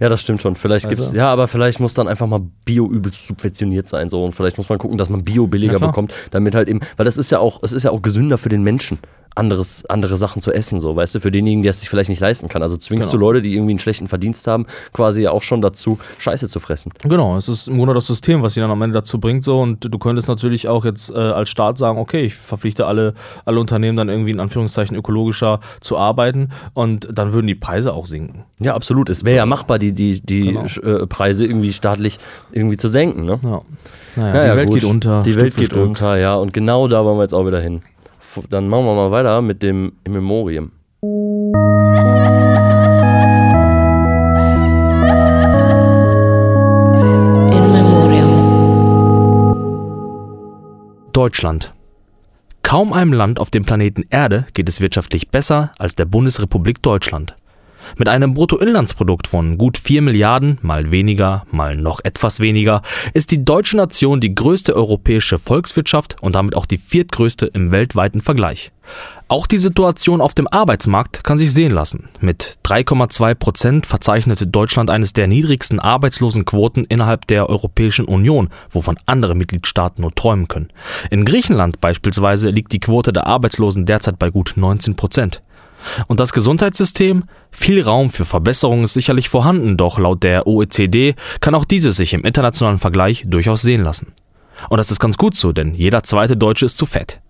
Speaker 3: Ja, das stimmt schon. Vielleicht gibt's,
Speaker 1: Also-
Speaker 3: ja, aber vielleicht muss dann einfach mal Bio übelst subventioniert sein so. Und vielleicht muss man gucken, dass man Bio billiger bekommt, damit halt eben, weil das ist ja auch, es ist ja auch gesünder für den Menschen, anderes, andere Sachen zu essen, so, weißt du, für denjenigen, der es sich vielleicht nicht leisten kann. Also zwingst
Speaker 1: Genau.
Speaker 3: du Leute, die irgendwie einen schlechten Verdienst haben, quasi ja auch schon dazu, Scheiße zu fressen.
Speaker 1: Genau, es ist im Grunde das System, was sie dann am Ende dazu bringt. So. Und du könntest natürlich auch jetzt äh, als Staat sagen, okay, ich verpflichte alle, alle Unternehmen dann irgendwie in Anführungszeichen ökologischer zu arbeiten und dann würden die Preise auch sinken.
Speaker 3: Ja, absolut. Es wäre ja machbar, die, die, die
Speaker 1: Genau.
Speaker 3: äh, Preise irgendwie staatlich irgendwie zu senken, ne?
Speaker 1: Ja. Naja,
Speaker 3: Naja,
Speaker 1: die Welt
Speaker 3: gut.
Speaker 1: geht unter.
Speaker 3: Die Welt geht unter, ja. Und genau da wollen wir jetzt auch wieder hin. Dann machen wir mal weiter mit dem In Memoriam.
Speaker 2: In Memoriam.
Speaker 1: Deutschland. Kaum einem Land auf dem Planeten Erde geht es wirtschaftlich besser als der Bundesrepublik Deutschland. Mit einem Bruttoinlandsprodukt von gut 4 Milliarden, mal weniger, mal noch etwas weniger, ist die deutsche Nation die größte europäische Volkswirtschaft und damit auch die viertgrößte im weltweiten Vergleich. Auch die Situation auf dem Arbeitsmarkt kann sich sehen lassen. Mit 3,2 Prozent verzeichnete Deutschland eines der niedrigsten Arbeitslosenquoten innerhalb der Europäischen Union, wovon andere Mitgliedstaaten nur träumen können. In Griechenland beispielsweise liegt die Quote der Arbeitslosen derzeit bei gut 19 Prozent. Und das Gesundheitssystem? Viel Raum für Verbesserung ist sicherlich vorhanden, doch laut der OECD kann auch dieses sich im internationalen Vergleich durchaus sehen lassen. Und das ist ganz gut so, denn jeder zweite Deutsche ist zu fett.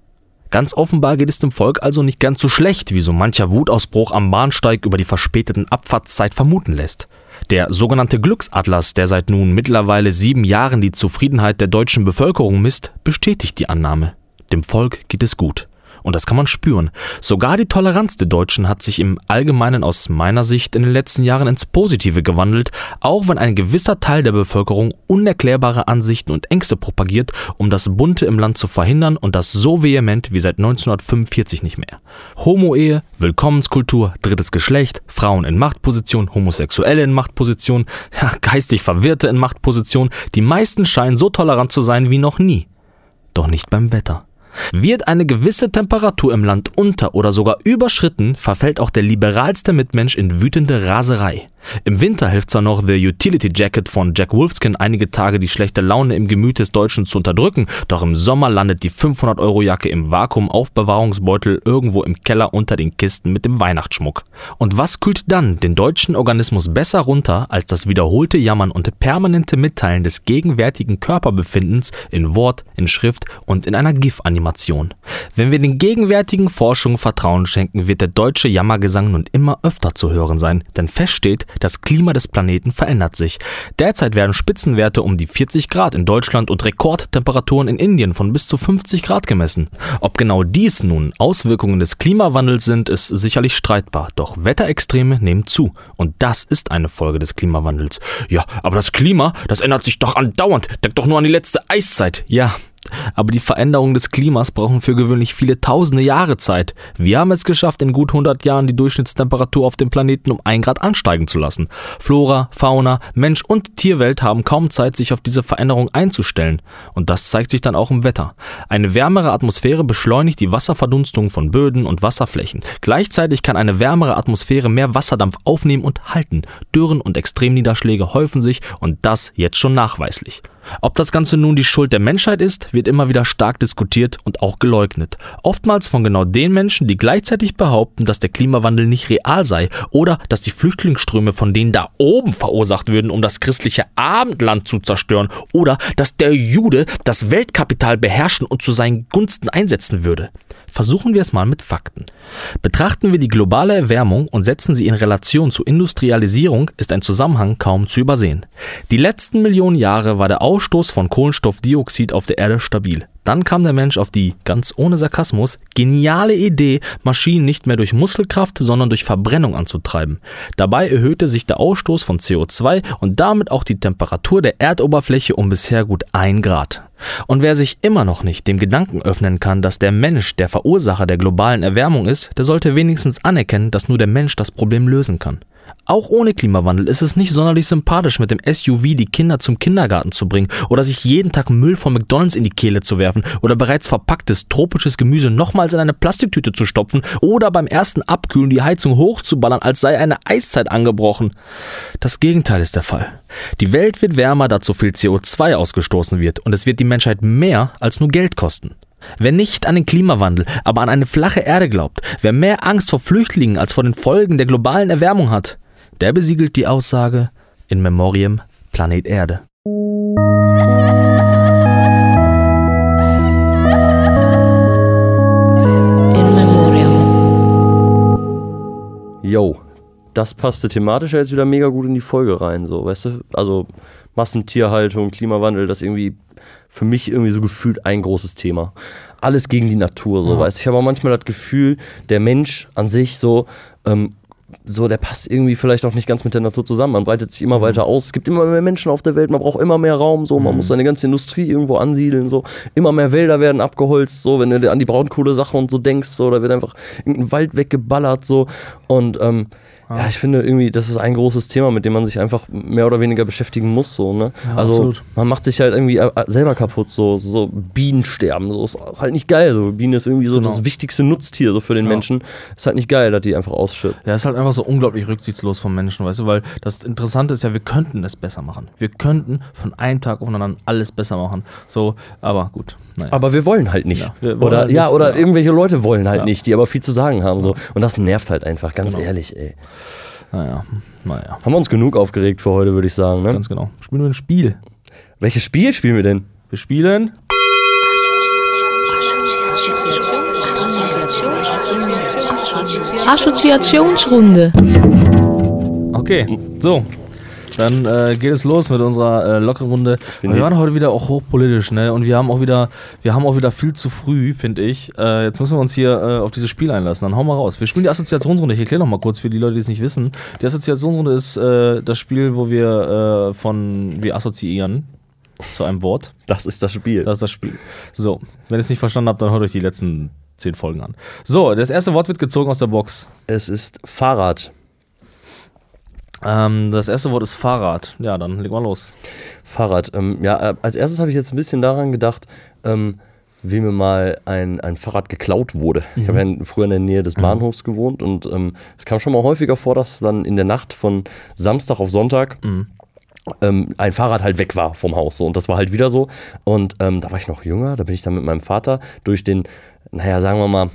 Speaker 1: Ganz offenbar geht es dem Volk also nicht ganz so schlecht, wie so mancher Wutausbruch am Bahnsteig über die verspäteten Abfahrtszeit vermuten lässt. Der sogenannte Glücksatlas, der seit nun mittlerweile sieben Jahren die Zufriedenheit der deutschen Bevölkerung misst, bestätigt die Annahme. Dem Volk geht es gut. Und das kann man spüren. Sogar die Toleranz der Deutschen hat sich im Allgemeinen aus meiner Sicht in den letzten Jahren ins Positive gewandelt, auch wenn ein gewisser Teil der Bevölkerung unerklärbare Ansichten und Ängste propagiert, um das Bunte im Land zu verhindern und das so vehement wie seit 1945 nicht mehr. Homo-Ehe, Willkommenskultur, drittes Geschlecht, Frauen in Machtposition, Homosexuelle in Machtposition, ja, geistig Verwirrte in Machtposition, die meisten scheinen so tolerant zu sein wie noch nie. Doch nicht beim Wetter. Wird eine gewisse Temperatur im Land unter oder sogar überschritten, verfällt auch der liberalste Mitmensch in wütende Raserei. Im Winter hilft zwar noch The Utility Jacket von Jack Wolfskin einige Tage die schlechte Laune im Gemüt des Deutschen zu unterdrücken, doch im Sommer landet die 500-Euro-Jacke im Vakuumaufbewahrungsbeutel irgendwo im Keller unter den Kisten mit dem Weihnachtsschmuck. Und was kühlt dann den deutschen Organismus besser runter als das wiederholte Jammern und permanente Mitteilen des gegenwärtigen Körperbefindens in Wort, in Schrift und in einer GIF-Animation? Wenn wir den gegenwärtigen Forschungen Vertrauen schenken, wird der deutsche Jammergesang nun immer öfter zu hören sein, denn feststeht, das Klima des Planeten verändert sich. Derzeit werden Spitzenwerte um die 40 Grad in Deutschland und Rekordtemperaturen in Indien von bis zu 50 Grad gemessen. Ob genau dies nun Auswirkungen des Klimawandels sind, ist sicherlich streitbar. Doch Wetterextreme nehmen zu. Und das ist eine Folge des Klimawandels. Ja, aber das Klima, das ändert sich doch andauernd. Denk doch nur an die letzte Eiszeit. Ja, aber die Veränderungen des Klimas brauchen für gewöhnlich viele tausende Jahre Zeit. Wir haben es geschafft, in gut 100 Jahren die Durchschnittstemperatur auf dem Planeten um 1 Grad ansteigen zu lassen. Flora, Fauna, Mensch und Tierwelt haben kaum Zeit, sich auf diese Veränderung einzustellen. Und das zeigt sich dann auch im Wetter. Eine wärmere Atmosphäre beschleunigt die Wasserverdunstung von Böden und Wasserflächen. Gleichzeitig kann eine wärmere Atmosphäre mehr Wasserdampf aufnehmen und halten. Dürren und Extremniederschläge häufen sich und das jetzt schon nachweislich. Ob das Ganze nun die Schuld der Menschheit ist, wird immer wieder stark diskutiert und auch geleugnet. Oftmals von genau den Menschen, die gleichzeitig behaupten, dass der Klimawandel nicht real sei oder dass die Flüchtlingsströme von denen da oben verursacht würden, um das christliche Abendland zu zerstören oder dass der Jude das Weltkapital beherrschen und zu seinen Gunsten einsetzen würde. Versuchen wir es mal mit Fakten. Betrachten wir die globale Erwärmung und setzen sie in Relation zur Industrialisierung, ist ein Zusammenhang kaum zu übersehen. Die letzten Millionen Jahre war der Ausstoß von Kohlenstoffdioxid auf der Erde stabil. Dann kam der Mensch auf die, ganz ohne Sarkasmus, geniale Idee, Maschinen nicht mehr durch Muskelkraft, sondern durch Verbrennung anzutreiben. Dabei erhöhte sich der Ausstoß von CO2 und damit auch die Temperatur der Erdoberfläche um bisher gut ein Grad. Und wer sich immer noch nicht dem Gedanken öffnen kann, dass der Mensch der Verursacher der globalen Erwärmung ist, der sollte wenigstens anerkennen, dass nur der Mensch das Problem lösen kann. Auch ohne Klimawandel ist es nicht sonderlich sympathisch, mit dem SUV die Kinder zum Kindergarten zu bringen oder sich jeden Tag Müll von McDonalds in die Kehle zu werfen oder bereits verpacktes tropisches Gemüse nochmals in eine Plastiktüte zu stopfen oder beim ersten Abkühlen die Heizung hochzuballern, als sei eine Eiszeit angebrochen. Das Gegenteil ist der Fall. Die Welt wird wärmer, da zu viel CO2 ausgestoßen wird und es wird die Menschheit mehr als nur Geld kosten. Wer nicht an den Klimawandel, aber an eine flache Erde glaubt, wer mehr Angst vor Flüchtlingen als vor den Folgen der globalen Erwärmung hat, der besiegelt die Aussage in Memoriam Planet Erde.
Speaker 2: In Memoriam.
Speaker 3: Yo, das passte thematisch jetzt wieder mega gut in die Folge rein, so, weißt du? Also Massentierhaltung, Klimawandel, das irgendwie für mich irgendwie so gefühlt ein großes Thema. Alles gegen die Natur, so,
Speaker 1: Ja.
Speaker 3: weißt du? Ich habe auch manchmal das Gefühl, der Mensch an sich so, ähm, so, der passt irgendwie vielleicht auch nicht ganz mit der Natur zusammen. Man breitet sich immer weiter aus. Es gibt immer mehr Menschen auf der Welt. Man braucht immer mehr Raum. So, man muss seine ganze Industrie irgendwo ansiedeln. So, immer mehr Wälder werden abgeholzt. So, wenn du an die Braunkohle-Sache und so denkst, so, da wird einfach irgendein Wald weggeballert. So, und ähm, ja, ich finde irgendwie, das ist ein großes Thema, mit dem man sich einfach mehr oder weniger beschäftigen muss. So, ne?
Speaker 1: Ja,
Speaker 3: also
Speaker 1: absolut.
Speaker 3: man macht sich halt irgendwie äh, selber kaputt. So, so Bienen sterben. So ist halt nicht geil. So, Bienen ist irgendwie so
Speaker 1: Genau.
Speaker 3: das wichtigste Nutztier so für den
Speaker 1: Ja.
Speaker 3: Menschen. Ist halt nicht geil, dass die einfach ausstirbt.
Speaker 1: Ja, ist halt einfach so unglaublich rücksichtslos vom Menschen, weißt du, weil das Interessante ist ja, wir könnten es besser machen. Wir könnten von einem Tag auf den anderen alles besser machen. So, aber gut. Naja.
Speaker 3: Aber wir wollen halt nicht.
Speaker 1: Wollen
Speaker 3: oder
Speaker 1: halt
Speaker 3: ja,
Speaker 1: nicht,
Speaker 3: oder
Speaker 1: ja.
Speaker 3: irgendwelche Leute wollen halt nicht, die aber viel zu sagen haben. So. Und das nervt halt einfach, ganz
Speaker 1: Genau.
Speaker 3: ehrlich, ey.
Speaker 1: Naja, naja.
Speaker 3: Haben wir uns genug aufgeregt für heute, würde ich sagen. Ne?
Speaker 1: Ganz genau. Spielen wir ein Spiel.
Speaker 3: Welches Spiel spielen wir denn?
Speaker 1: Wir spielen.
Speaker 2: Assoziationsrunde.
Speaker 1: Okay, so. Dann äh, geht es los mit unserer äh, lockeren Runde.
Speaker 3: bin
Speaker 1: Wir waren heute wieder auch hochpolitisch, ne? Und wir haben auch wieder, wir haben auch wieder viel zu früh, finde ich. Äh, jetzt müssen wir uns hier äh, auf dieses Spiel einlassen. Dann hau mal raus. Wir spielen die Assoziationsrunde. Ich erkläre noch mal kurz für die Leute, die es nicht wissen. Die Assoziationsrunde ist äh, das Spiel, wo wir äh, von wir assoziieren zu einem Wort.
Speaker 3: Das ist das Spiel.
Speaker 1: Das ist das Spiel. So, wenn ihr es nicht verstanden habt, dann hört euch die letzten zehn Folgen an. So, das erste Wort wird gezogen aus der Box.
Speaker 3: es ist Fahrrad.
Speaker 1: Ähm, das erste Wort ist Fahrrad. Ja, dann leg mal los.
Speaker 3: Fahrrad. Ähm, ja, äh, als erstes habe ich jetzt ein bisschen daran gedacht, ähm, wie mir mal ein, ein Fahrrad geklaut wurde. Ich habe ja früher in der Nähe des Bahnhofs gewohnt und ähm, es kam schon mal häufiger vor, dass dann in der Nacht von Samstag auf Sonntag ähm, ein Fahrrad halt weg war vom Haus. So. Und das war halt wieder so. Und ähm, da war ich noch jünger, da bin ich dann mit meinem Vater durch den, naja, sagen wir mal,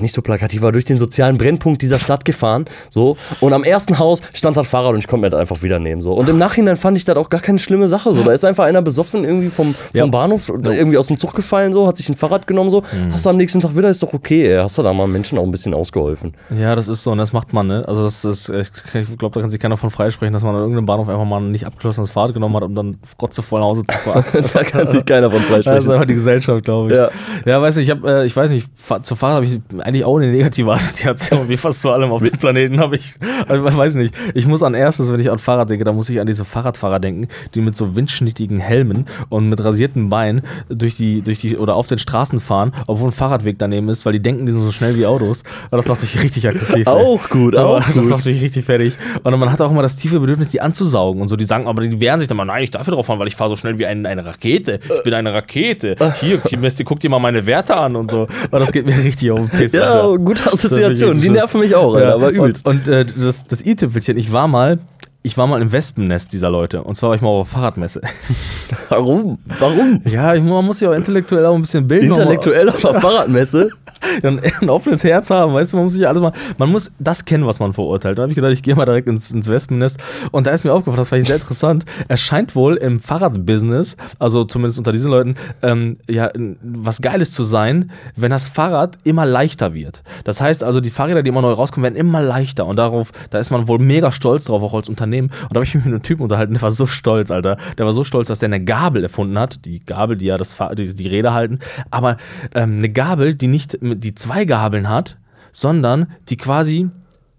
Speaker 3: nicht so plakativ, aber durch den sozialen Brennpunkt dieser Stadt gefahren. So. Und am ersten Haus stand das Fahrrad und ich konnte mir das einfach wieder nehmen. So. Und im Nachhinein fand ich das auch gar keine schlimme Sache. So. Da ist einfach einer besoffen irgendwie vom, vom
Speaker 1: Ja.
Speaker 3: Bahnhof irgendwie aus dem Zug gefallen, so, hat sich ein Fahrrad genommen, so. Hast du am nächsten Tag wieder, ist doch okay, ey. Hast du da mal Menschen auch ein bisschen ausgeholfen.
Speaker 1: Ja, das ist so und das macht man, ne? Also das ist, ich glaube, da kann sich keiner von freisprechen, dass man an irgendeinem Bahnhof einfach mal ein nicht abgeschlossenes Fahrrad genommen hat, um dann rotzevoll nach Hause zu fahren.
Speaker 3: da kann sich keiner von
Speaker 1: Das ist
Speaker 3: freisprechen.
Speaker 1: einfach die Gesellschaft, glaube ich.
Speaker 3: Ja.
Speaker 1: Ja, weiß nicht, ich habe, äh, ich weiß nicht, zu Fahrrad habe ich eigentlich auch eine negative Assoziation, wie fast zu allem auf dem Planeten habe ich, also, ich weiß nicht, ich muss an erstes, wenn ich an Fahrrad denke, da muss ich an diese Fahrradfahrer denken, die mit so windschnittigen Helmen und mit rasierten Beinen durch die, durch die, oder auf den Straßen fahren, obwohl ein Fahrradweg daneben ist, weil die denken, die sind so schnell wie Autos. Und das macht mich richtig aggressiv.
Speaker 3: Auch gut,
Speaker 1: Aber
Speaker 3: auch
Speaker 1: Das
Speaker 3: gut.
Speaker 1: macht mich richtig fertig. Und man hat auch immer das tiefe Bedürfnis, die anzusaugen und so. Die sagen, aber die wehren sich dann mal, nein, ich darf hier drauf fahren, weil ich fahre so schnell wie ein, eine Rakete. Ich bin eine Rakete. Hier, guck dir mal meine Werte an und so. Und das geht mir richtig auf den Piss,
Speaker 3: Ja, gute Assoziation. Die nerven mich auch, Alter, aber übelst.
Speaker 1: Und, und äh, das, das i-Tüpfelchen, ich war mal, ich war mal im Wespennest dieser Leute. Und zwar war ich mal auf der Fahrradmesse.
Speaker 3: Warum? Warum?
Speaker 1: Ja, ich, man muss sich auch intellektuell auch ein bisschen bilden.
Speaker 3: Intellektuell auf der Fahrradmesse?
Speaker 1: ein, ein offenes Herz haben, weißt du, man muss sich alles mal, man muss das kennen, was man verurteilt. Da habe ich gedacht, ich gehe mal direkt ins, ins Wespennest und da ist mir aufgefallen, das fand ich sehr interessant, es scheint wohl im Fahrradbusiness, also zumindest unter diesen Leuten, ähm, ja, was Geiles zu sein, wenn das Fahrrad immer leichter wird. Das heißt also, die Fahrräder, die immer neu rauskommen, werden immer leichter und darauf, da ist man wohl mega stolz drauf, auch als Unternehmen. Und da habe ich mich mit einem Typen unterhalten, der war so stolz, Alter. Der war so stolz, dass der eine Gabel erfunden hat, die Gabel, die ja das die, die Räder halten, aber ähm, eine Gabel, die nicht die zwei Gabeln hat, sondern die quasi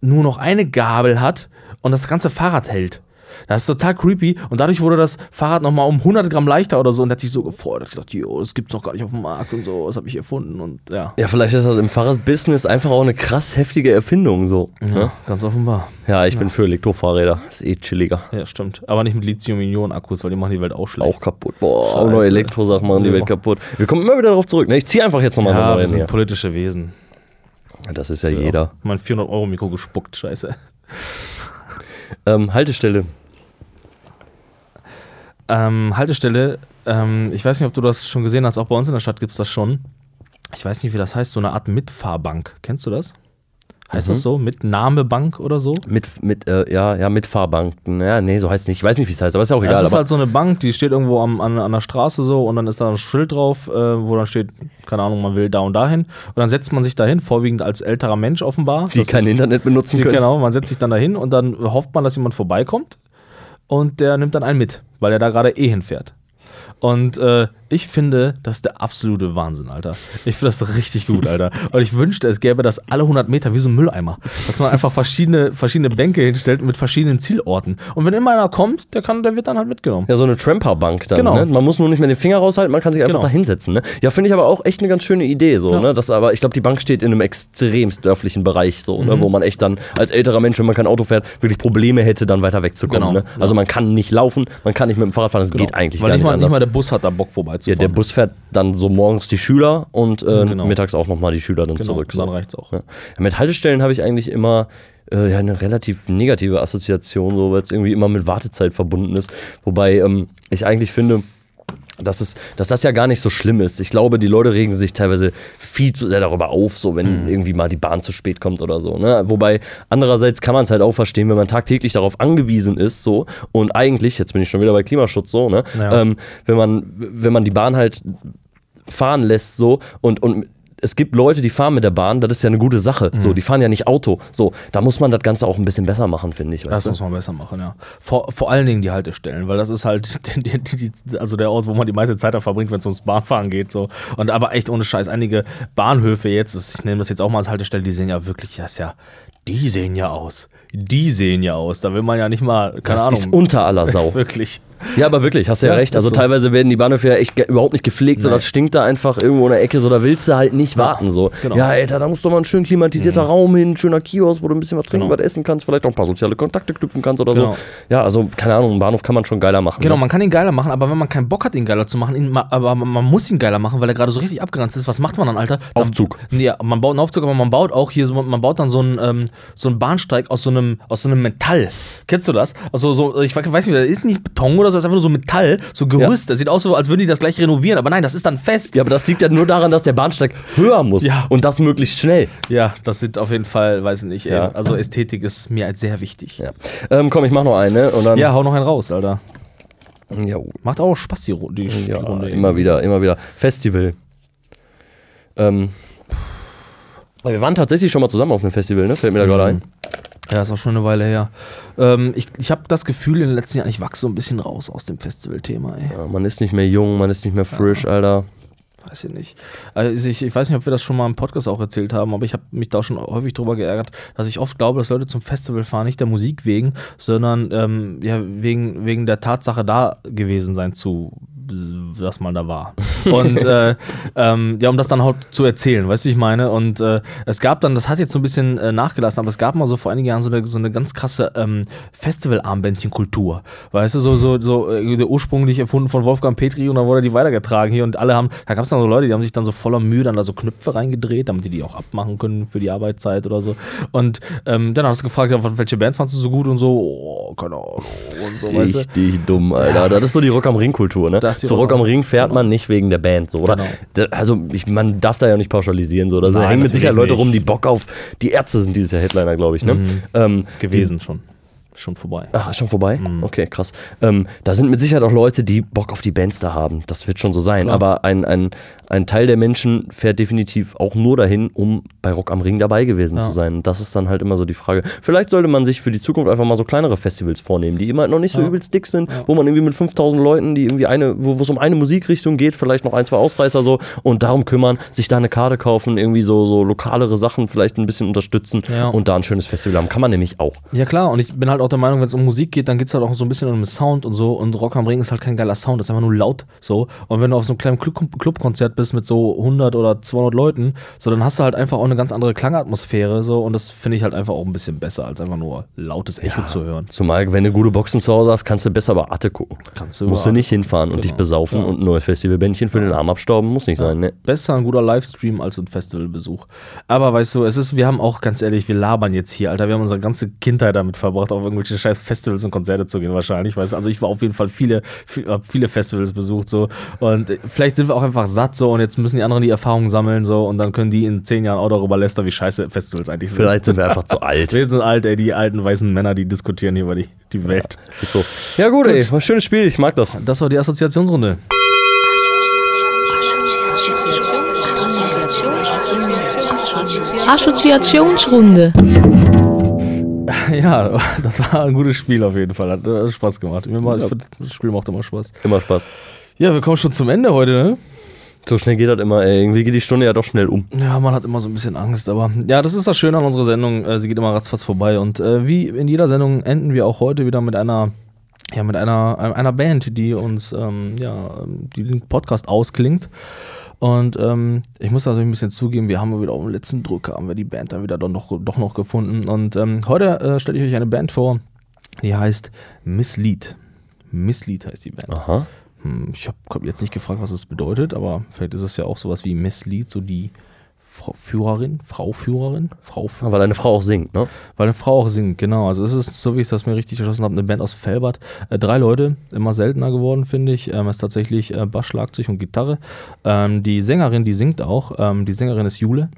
Speaker 1: nur noch eine Gabel hat und das ganze Fahrrad hält. Das ist total creepy und dadurch wurde das Fahrrad nochmal um 100 Gramm leichter oder so und der hat sich so gefreut. Er hat gedacht, jo, das gibt's noch gar nicht auf dem Markt und so, das habe ich erfunden und ja.
Speaker 3: Ja, vielleicht ist das im Fahrradbusiness einfach auch eine krass heftige Erfindung so.
Speaker 1: Ja,
Speaker 3: ne?
Speaker 1: ganz offenbar.
Speaker 3: Ja, ich bin für Elektrofahrräder. Ist eh chilliger.
Speaker 1: Ja, stimmt. Aber nicht mit Lithium-Ionen-Akkus, weil die machen die Welt auch schlecht.
Speaker 3: Auch kaputt. Boah, auch
Speaker 1: Scheiße.
Speaker 3: neue Elektrosachen machen die
Speaker 1: Ja.
Speaker 3: Welt kaputt. Wir kommen immer wieder darauf zurück. Ne? Ich ziehe einfach jetzt nochmal
Speaker 1: ja, wir sind
Speaker 3: her.
Speaker 1: politische Wesen.
Speaker 3: Das ist ja jeder.
Speaker 1: Mein 400-Euro-Mikro gespuckt, scheiße.
Speaker 3: Ähm, Haltestelle.
Speaker 1: Ähm, Haltestelle, ähm, ich weiß nicht, ob du das schon gesehen hast, auch bei uns in der Stadt gibt es das schon. Ich weiß nicht, wie das heißt, so eine Art Mitfahrbank. Kennst du das? Heißt das so? Mitnahmebank oder so?
Speaker 3: Mit, mit, äh, ja, ja, mit Fahrbank. Ja, nee, so heißt es nicht. Ich weiß nicht, wie es heißt, aber ist ja auch egal.
Speaker 1: es ist halt so eine Bank, die steht irgendwo am, an, an der Straße so und dann ist da ein Schild drauf, äh, wo dann steht, keine Ahnung, man will da und dahin. Und dann setzt man sich dahin, vorwiegend als älterer Mensch offenbar.
Speaker 3: die
Speaker 1: Das
Speaker 3: kein
Speaker 1: ist-
Speaker 3: Internet benutzen
Speaker 1: Die,
Speaker 3: können.
Speaker 1: genau, man setzt sich dann dahin und dann hofft man, dass jemand vorbeikommt und der nimmt dann einen mit, weil er da gerade eh hinfährt. Und äh, ich finde, das ist der absolute Wahnsinn, Alter. Ich finde das richtig gut, Alter. Und ich wünschte, es gäbe das alle 100 Meter wie so ein Mülleimer. Dass man einfach verschiedene, verschiedene Bänke hinstellt mit verschiedenen Zielorten. Und wenn immer einer kommt, der, kann, der wird dann halt mitgenommen.
Speaker 3: Ja, so eine Tramperbank dann.
Speaker 1: Genau.
Speaker 3: Ne? Man muss nur nicht mehr den Finger raushalten, man kann sich einfach
Speaker 1: Genau.
Speaker 3: da hinsetzen. Ne? Ja, finde ich aber auch echt eine ganz schöne Idee. So,
Speaker 1: Ja.
Speaker 3: ne? das, aber ich glaube, die Bank steht in einem extremst dörflichen Bereich, so,
Speaker 1: Mhm.
Speaker 3: ne? wo man echt dann als älterer Mensch, wenn man kein Auto fährt, wirklich Probleme hätte, dann weiter wegzukommen.
Speaker 1: Genau.
Speaker 3: Ne? Also man kann nicht laufen, man kann nicht mit dem Fahrrad fahren, das geht eigentlich
Speaker 1: Weil
Speaker 3: gar
Speaker 1: nicht mal, nicht mal der Bus hat da Bock vorbeizufahren.
Speaker 3: ja, der Bus fährt dann so morgens die Schüler und äh,
Speaker 1: Genau.
Speaker 3: mittags auch nochmal die Schüler dann
Speaker 1: genau,
Speaker 3: zurück.
Speaker 1: Dann
Speaker 3: So.
Speaker 1: reicht's auch.
Speaker 3: Ja, mit Haltestellen habe ich eigentlich immer äh, ja, eine relativ negative Assoziation, so, weil es irgendwie immer mit Wartezeit verbunden ist. Wobei ähm, ich eigentlich finde, dass, es, dass das ja gar nicht so schlimm ist. Ich glaube, die Leute regen sich teilweise viel zu sehr darüber auf, so wenn irgendwie mal die Bahn zu spät kommt oder so. Ne? Wobei andererseits kann man es halt auch verstehen, wenn man tagtäglich darauf angewiesen ist, so und eigentlich, jetzt bin ich schon wieder bei Klimaschutz so, ne?
Speaker 1: Ja.
Speaker 3: Ähm, wenn man, wenn man die Bahn halt fahren lässt so und, und es gibt Leute, die fahren mit der Bahn, das ist ja eine gute Sache. So, die fahren ja nicht Auto. So, da muss man das Ganze auch ein bisschen besser machen, finde ich.
Speaker 1: Das
Speaker 3: Weißt
Speaker 1: muss
Speaker 3: du?
Speaker 1: man besser machen, ja. Vor, vor allen Dingen die Haltestellen, weil das ist halt die, die, die, also der Ort, wo man die meiste Zeit da verbringt, wenn es ums Bahnfahren geht. So. Und aber echt ohne Scheiß, einige Bahnhöfe jetzt, ich nehme das jetzt auch mal als Haltestelle, die sehen ja wirklich, das ja, die sehen ja aus. Die sehen ja aus. Da will man ja nicht mal, keine
Speaker 3: Das
Speaker 1: Ahnung.
Speaker 3: ist unter aller Sau.
Speaker 1: wirklich.
Speaker 3: Ja, aber wirklich, hast du ja,
Speaker 1: Ja,
Speaker 3: recht. Also
Speaker 1: so.
Speaker 3: teilweise werden die Bahnhöfe ja echt überhaupt nicht gepflegt, so
Speaker 1: Nee.
Speaker 3: das stinkt da einfach irgendwo in der Ecke, so da willst du halt nicht warten. So.
Speaker 1: genau.
Speaker 3: Ja, Alter, da muss doch mal ein schön klimatisierter Raum hin, ein schöner Kiosk, wo du ein bisschen was trinken,
Speaker 1: Genau.
Speaker 3: was essen kannst, vielleicht auch ein paar soziale Kontakte knüpfen kannst oder
Speaker 1: Genau.
Speaker 3: so. Ja, also keine Ahnung, einen Bahnhof kann man schon geiler machen.
Speaker 1: Genau,
Speaker 3: ne?
Speaker 1: man kann ihn geiler machen, aber wenn man keinen Bock hat, ihn geiler zu machen, ihn, aber man muss ihn geiler machen, weil er gerade so richtig abgeranzt ist. Was macht man dann, Alter? Dann,
Speaker 3: Aufzug.
Speaker 1: Ja, man baut einen Aufzug, aber man baut auch hier, so, man baut dann so einen, ähm, so einen Bahnsteig aus so einem, aus so einem Metall. Kennst du das? Also so, ich weiß nicht, das ist nicht Beton oder so, das ist einfach nur so Metall, so Gerüst. Das sieht aus so, als würden die das gleich renovieren, aber nein, das ist dann fest.
Speaker 3: Ja, aber das liegt ja nur daran, dass der Bahnsteig höher muss
Speaker 1: Ja.
Speaker 3: und das möglichst schnell.
Speaker 1: Ja, das sieht auf jeden Fall, weiß ich nicht, ey,
Speaker 3: Ja.
Speaker 1: also Ästhetik ist mir als sehr wichtig.
Speaker 3: Ja. Ähm, komm, ich mach noch einen, ne? Und dann,
Speaker 1: Ja, hau noch einen raus, Alter.
Speaker 3: ja,
Speaker 1: Macht auch Spaß, die, die, die
Speaker 3: ja
Speaker 1: Runde.
Speaker 3: immer wieder, immer wieder. Festival. Ähm, wir waren tatsächlich schon mal zusammen auf einem Festival, ne? Fällt mir da gerade ein.
Speaker 1: Ja, ist auch schon eine Weile her. Ähm, ich ich habe das Gefühl in den letzten Jahren, ich wachse so ein bisschen raus aus dem Festival-Thema.
Speaker 3: Ja, man ist nicht mehr jung, man ist nicht mehr frisch, Alter.
Speaker 1: Weiß ich nicht. Also ich, ich weiß nicht, ob wir das schon mal im Podcast auch erzählt haben, aber ich habe mich da schon häufig drüber geärgert, dass ich oft glaube, dass Leute zum Festival fahren, nicht der Musik wegen, sondern ähm, ja, wegen, wegen der Tatsache da gewesen sein zu, dass man da war. Und äh, ähm, ja, um das dann halt zu erzählen, weißt du, wie ich meine? Und äh, es gab dann, das hat jetzt so ein bisschen äh, nachgelassen, aber es gab mal so vor einigen Jahren so eine, so eine ganz krasse ähm, Festival-Armbändchen-Kultur. Weißt du, so, so, so äh, ursprünglich erfunden von Wolfgang Petri und dann wurde die weitergetragen hier und alle haben, da gab es dann so Leute, die haben sich dann so voller Mühe dann da so Knöpfe reingedreht, damit die die auch abmachen können für die Arbeitszeit oder so. Und ähm, dann hast du gefragt, ja, welche Band fandest du so gut und so, oh, keine Ahnung. Und so, weißt du?
Speaker 3: Richtig dumm, Alter. Das ist so die Rock am Ring-Kultur, ne?
Speaker 1: Das ist die
Speaker 3: Zu
Speaker 1: Rock
Speaker 3: Rock
Speaker 1: am-
Speaker 3: Ring fährt man nicht wegen der Band, so, oder?
Speaker 1: Genau.
Speaker 3: Also, ich, man darf da ja nicht pauschalisieren, so. Da
Speaker 1: Nein,
Speaker 3: hängen mit Sicherheit Leute rum, die. Bock auf. Die Ärzte sind dieses Jahr Headliner, glaube ich, ne? Ähm,
Speaker 1: Gewesen schon. Schon vorbei.
Speaker 3: Ach, ist schon vorbei?
Speaker 1: Mhm.
Speaker 3: Okay, krass. Ähm, da sind mit Sicherheit auch Leute, die Bock auf die Bands da haben. Das wird schon so sein.
Speaker 1: Klar.
Speaker 3: Aber ein, ein, ein Teil der Menschen fährt definitiv auch nur dahin, um bei Rock am Ring dabei gewesen zu sein. Das ist dann halt immer so die Frage. Vielleicht sollte man sich für die Zukunft einfach mal so kleinere Festivals vornehmen, die immer noch nicht so
Speaker 1: Ja.
Speaker 3: übelst dick sind, wo man irgendwie mit 5000 Leuten, die irgendwie eine, wo es um eine Musikrichtung geht, vielleicht noch ein, zwei Ausreißer so und darum kümmern, sich da eine Karte kaufen, irgendwie so, so lokalere Sachen vielleicht ein bisschen unterstützen
Speaker 1: Ja.
Speaker 3: und da ein schönes Festival haben. Kann man nämlich auch.
Speaker 1: Ja klar, und ich bin halt auch der Meinung, wenn es um Musik geht, dann geht es halt auch so ein bisschen um den Sound und so. Und Rock am Ring ist halt kein geiler Sound, das ist einfach nur laut so. Und wenn du auf so einem kleinen Club Clubkonzert bist mit so 100 oder 200 Leuten, so dann hast du halt einfach auch eine ganz andere Klangatmosphäre so. Und das finde ich halt einfach auch ein bisschen besser, als einfach nur lautes Echo zu hören.
Speaker 3: Zumal, wenn du gute Boxen zu Hause hast, kannst du besser bei Arte gucken.
Speaker 1: Kannst du
Speaker 3: Musst du nicht hinfahren und dich
Speaker 1: Genau.
Speaker 3: besaufen
Speaker 1: Ja.
Speaker 3: und ein neues Festivalbändchen für den Arm abstauben, muss nicht sein, ne?
Speaker 1: Besser ein guter Livestream als ein Festivalbesuch. Aber weißt du, es ist, wir haben auch ganz ehrlich, wir labern jetzt hier, Alter. Wir haben unsere ganze Kindheit damit verbracht, auf irgendwelche scheiß Festivals und Konzerte zu gehen, wahrscheinlich. Weißt also ich war auf jeden Fall viele, viele Festivals besucht, so. Und äh, vielleicht sind wir auch einfach satt, so. Und jetzt müssen die anderen die Erfahrung sammeln, so. Und dann können die in zehn Jahren auch darüber lästern, wie scheiße Festivals eigentlich sind.
Speaker 3: Vielleicht sind wir einfach zu alt.
Speaker 1: Wir sind alt, ey, die alten weißen Männer, die diskutieren hier über die, die Welt.
Speaker 3: Ist so. Ja, gut, ey. War ein schönes Spiel. Ich mag das.
Speaker 1: Das war die Assoziationsrunde.
Speaker 2: Assoziationsrunde.
Speaker 1: Ja, das war ein gutes Spiel auf jeden Fall. Hat äh, Spaß gemacht. Mir mal, ich find, das Spiel macht immer Spaß.
Speaker 3: Immer Spaß.
Speaker 1: Ja, wir kommen schon zum Ende heute, ne?
Speaker 3: So schnell geht das immer, ey. Irgendwie geht die Stunde ja doch schnell um.
Speaker 1: Ja, man hat immer so ein bisschen Angst, aber ja, das ist das Schöne an unserer Sendung. Äh, sie geht immer ratzfatz vorbei und äh, wie in jeder Sendung enden wir auch heute wieder mit einer, ja, mit einer, einer Band, die uns, ähm, ja, die den Podcast ausklingt. Und ähm, ich muss also ein bisschen zugeben, wir haben wieder auf dem letzten Drücker, haben wir die Band dann wieder doch noch, doch noch gefunden. Und ähm, heute äh, stelle ich euch eine Band vor, die heißt Mislead. Mislead heißt die Band.
Speaker 3: Aha.
Speaker 1: Hm, Ich habe hab jetzt nicht gefragt, was es bedeutet, aber vielleicht ist es ja auch sowas wie Misslied, so die Frau Führerin, Frau Führerin, Frau Führerin.
Speaker 3: Weil deine Frau auch singt, ne?
Speaker 1: Weil eine Frau auch singt, genau. Also es ist, so wie ich das mir richtig erschlossen habe, eine Band aus Felbert. Äh, drei Leute, immer seltener geworden, finde ich. Ähm, ist tatsächlich äh, Bass, Schlagzeug und Gitarre. Ähm, die Sängerin, die singt auch. Ähm, die Sängerin ist Jule.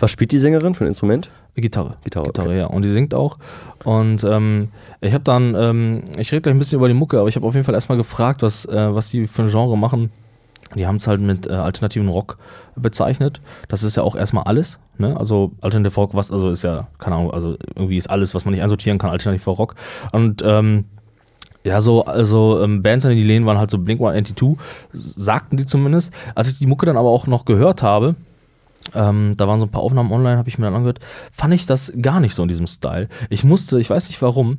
Speaker 3: Was spielt die Sängerin für ein Instrument?
Speaker 1: Gitarre.
Speaker 3: Gitarre,
Speaker 1: Gitarre,
Speaker 3: okay.
Speaker 1: ja. Und die singt auch. Und ähm, ich habe dann, ähm, ich rede gleich ein bisschen über die Mucke, aber ich habe auf jeden Fall erstmal gefragt, was, äh, was die für ein Genre machen. Die haben es halt mit äh, alternativen Rock bezeichnet. Das ist ja auch erstmal alles. Ne? Also Alternative Rock, was, also ist ja, keine Ahnung, also irgendwie ist alles, was man nicht einsortieren kann, alternativer Rock. Und ähm, ja, so, also ähm, Bands, an die lehnen, waren halt so Blink 182, sagten die zumindest. Als ich die Mucke dann aber auch noch gehört habe, ähm, da waren so ein paar Aufnahmen online, habe ich mir dann angehört, fand ich das gar nicht so in diesem Style. Ich musste, ich weiß nicht warum,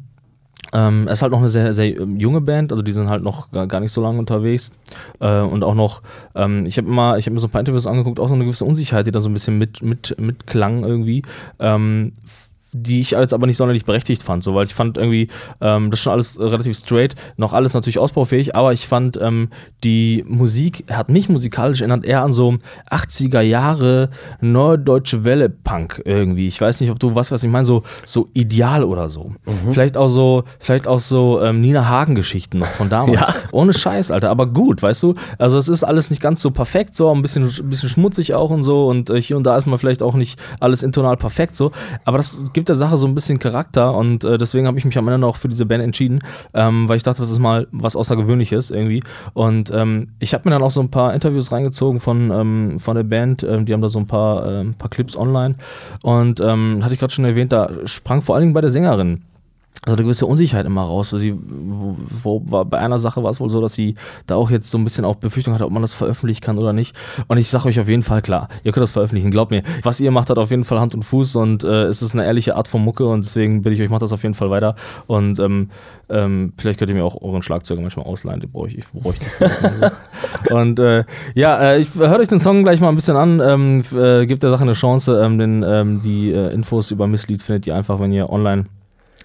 Speaker 1: ähm, es ist halt noch eine sehr, sehr ähm, junge Band, also die sind halt noch gar, nicht so lange unterwegs. Äh, und auch noch, ähm, ich habe mal, mir so ein paar Interviews angeguckt, auch so eine gewisse Unsicherheit, die da so ein bisschen mit, mit, mit klang irgendwie. Ähm, die ich jetzt aber nicht sonderlich berechtigt fand, so, weil ich fand irgendwie ähm, das schon alles relativ straight, noch alles natürlich ausbaufähig, aber ich fand ähm, die Musik hat mich musikalisch erinnert eher an so 80er Jahre Norddeutsche Welle Punk irgendwie. Ich weiß nicht, ob du was, was ich meine, so so ideal oder so.
Speaker 3: Mhm.
Speaker 1: Vielleicht auch so, vielleicht auch so ähm, Nina Hagen Geschichten noch von damals.
Speaker 3: Ja.
Speaker 1: Ohne Scheiß, Alter, aber gut, weißt du? Also es ist alles nicht ganz so perfekt, so ein bisschen, ein bisschen schmutzig auch und so und äh, hier und da ist mal vielleicht auch nicht alles intonal perfekt so, aber das gibt der Sache so ein bisschen Charakter und äh, deswegen habe ich mich am Ende noch für diese Band entschieden, ähm, weil ich dachte, das ist mal was Außergewöhnliches irgendwie. Und ähm, ich habe mir dann auch so ein paar Interviews reingezogen von, ähm, von der Band, ähm, die haben da so ein paar, ähm, paar Clips online. Und ähm, hatte ich gerade schon erwähnt, da sprang vor allen Dingen bei der Sängerin also eine gewisse Unsicherheit immer raus. Also sie, wo, wo, war, bei einer Sache war es wohl so, dass sie da auch jetzt so ein bisschen auch Befürchtung hatte, ob man das veröffentlichen kann oder nicht. Und ich sage euch auf jeden Fall klar, ihr könnt das veröffentlichen, glaubt mir. Was ihr macht, hat auf jeden Fall Hand und Fuß und äh, es ist eine ehrliche Art von Mucke und deswegen bitte ich euch, macht das auf jeden Fall weiter. Und ähm, ähm, vielleicht könnt ihr mir auch euren Schlagzeuger manchmal ausleihen, den brauche ich, ich brauche ich Und äh, ja, äh, ich hört euch den Song gleich mal ein bisschen an, ähm, äh, gebt der Sache eine Chance, ähm, denn ähm, die äh, Infos über Misslied findet ihr einfach, wenn ihr online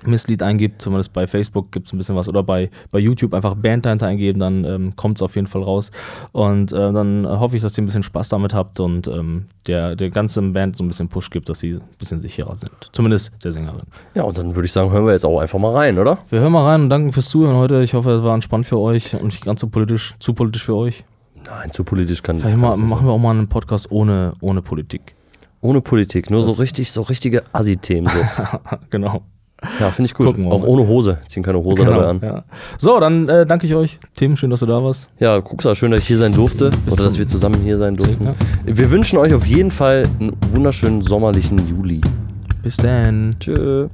Speaker 1: Misslied eingibt, zumindest bei Facebook gibt es ein bisschen was oder bei, bei YouTube einfach Band dahinter eingeben, dann ähm, kommt es auf jeden Fall raus. Und äh, dann hoffe ich, dass ihr ein bisschen Spaß damit habt und ähm, der, der ganzen Band so ein bisschen Push gibt, dass sie ein bisschen sicherer sind. Zumindest der Sängerin.
Speaker 3: Ja, und dann würde ich sagen, hören wir jetzt auch einfach mal rein, oder?
Speaker 1: Wir hören mal rein und danken fürs Zuhören heute. Ich hoffe, es war entspannt für euch und nicht ganz so politisch, zu politisch für euch.
Speaker 3: Nein, zu politisch kann,
Speaker 1: Vielleicht
Speaker 3: kann
Speaker 1: mal,
Speaker 3: nicht
Speaker 1: machen wir auch mal einen Podcast ohne, ohne Politik.
Speaker 3: Ohne Politik, nur so
Speaker 1: Das-
Speaker 3: richtig, so richtige Assi-Themen. So.
Speaker 1: genau.
Speaker 3: Ja, finde ich gut.
Speaker 1: Gucken
Speaker 3: Auch ohne Hose. Ziehen keine Hose
Speaker 1: genau
Speaker 3: dabei an.
Speaker 1: ja. So, dann äh, danke ich euch. Tim, schön, dass du da warst.
Speaker 3: Ja, Kuxa, schön, dass ich hier sein durfte. Oder dass wir zusammen hier sein durften.
Speaker 1: Ja.
Speaker 3: Wir wünschen euch auf jeden Fall einen wunderschönen sommerlichen Juli.
Speaker 1: Bis dann.
Speaker 3: Tschö.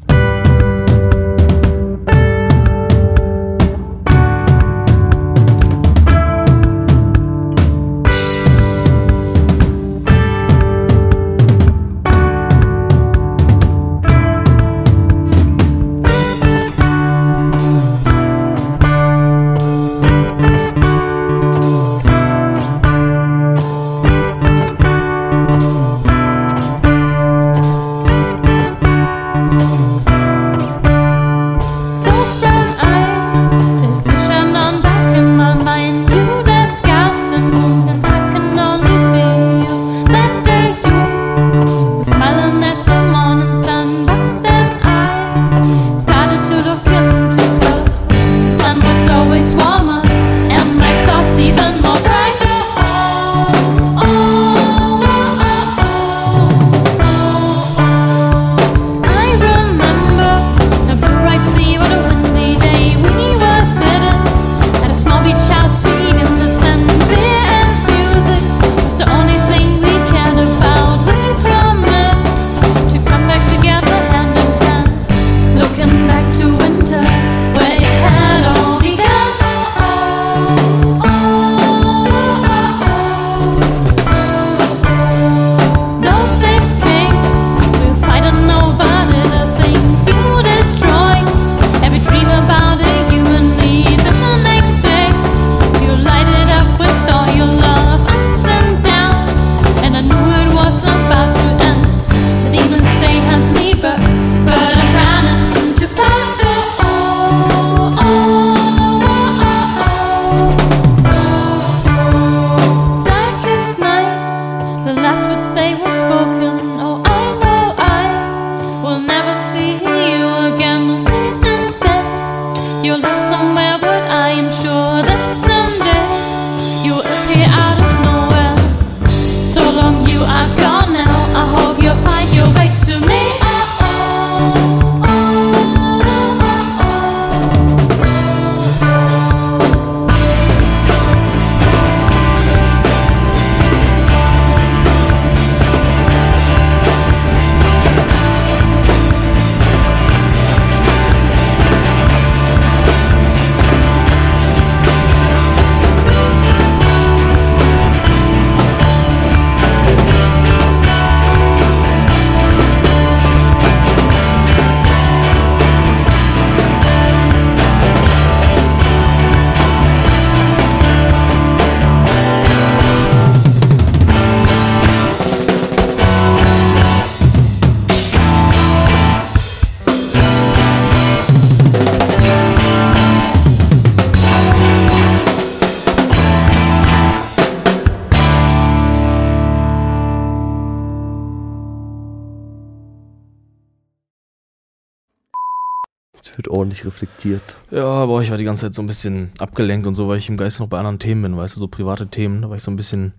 Speaker 3: Reflektiert.
Speaker 1: Ja, aber ich war die ganze Zeit so ein bisschen abgelenkt und so, weil ich im Geist noch bei anderen Themen bin, weißt du, so private Themen. Da war ich so ein bisschen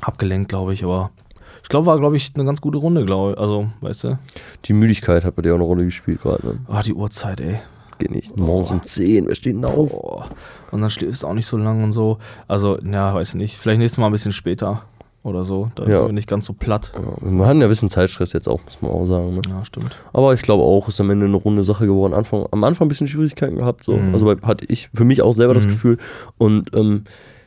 Speaker 1: abgelenkt, glaube ich, aber ich glaube, war, glaube ich, eine ganz gute Runde, glaube ich. Also, weißt du?
Speaker 3: Die Müdigkeit hat bei dir auch eine Rolle gespielt gerade. Ne?
Speaker 1: Ah, die Uhrzeit, ey.
Speaker 3: Geht nicht. Morgens um 10, wer steht denn auf?
Speaker 1: Boah. Und dann schläfst du auch nicht so lang und so. Also, ja, weiß nicht. Vielleicht nächstes Mal ein bisschen später oder so. Da
Speaker 3: Ja.
Speaker 1: sind wir nicht ganz so platt.
Speaker 3: Ja, wir hatten ja ein bisschen Zeitstress jetzt auch, muss man auch sagen. Ne?
Speaker 1: Ja, stimmt.
Speaker 3: Aber ich glaube auch, ist am Ende eine runde Sache geworden. Anfang, am Anfang ein bisschen Schwierigkeiten gehabt. So.
Speaker 1: Mhm.
Speaker 3: Also hatte ich für mich auch selber das
Speaker 1: Mhm.
Speaker 3: Gefühl. Und ähm,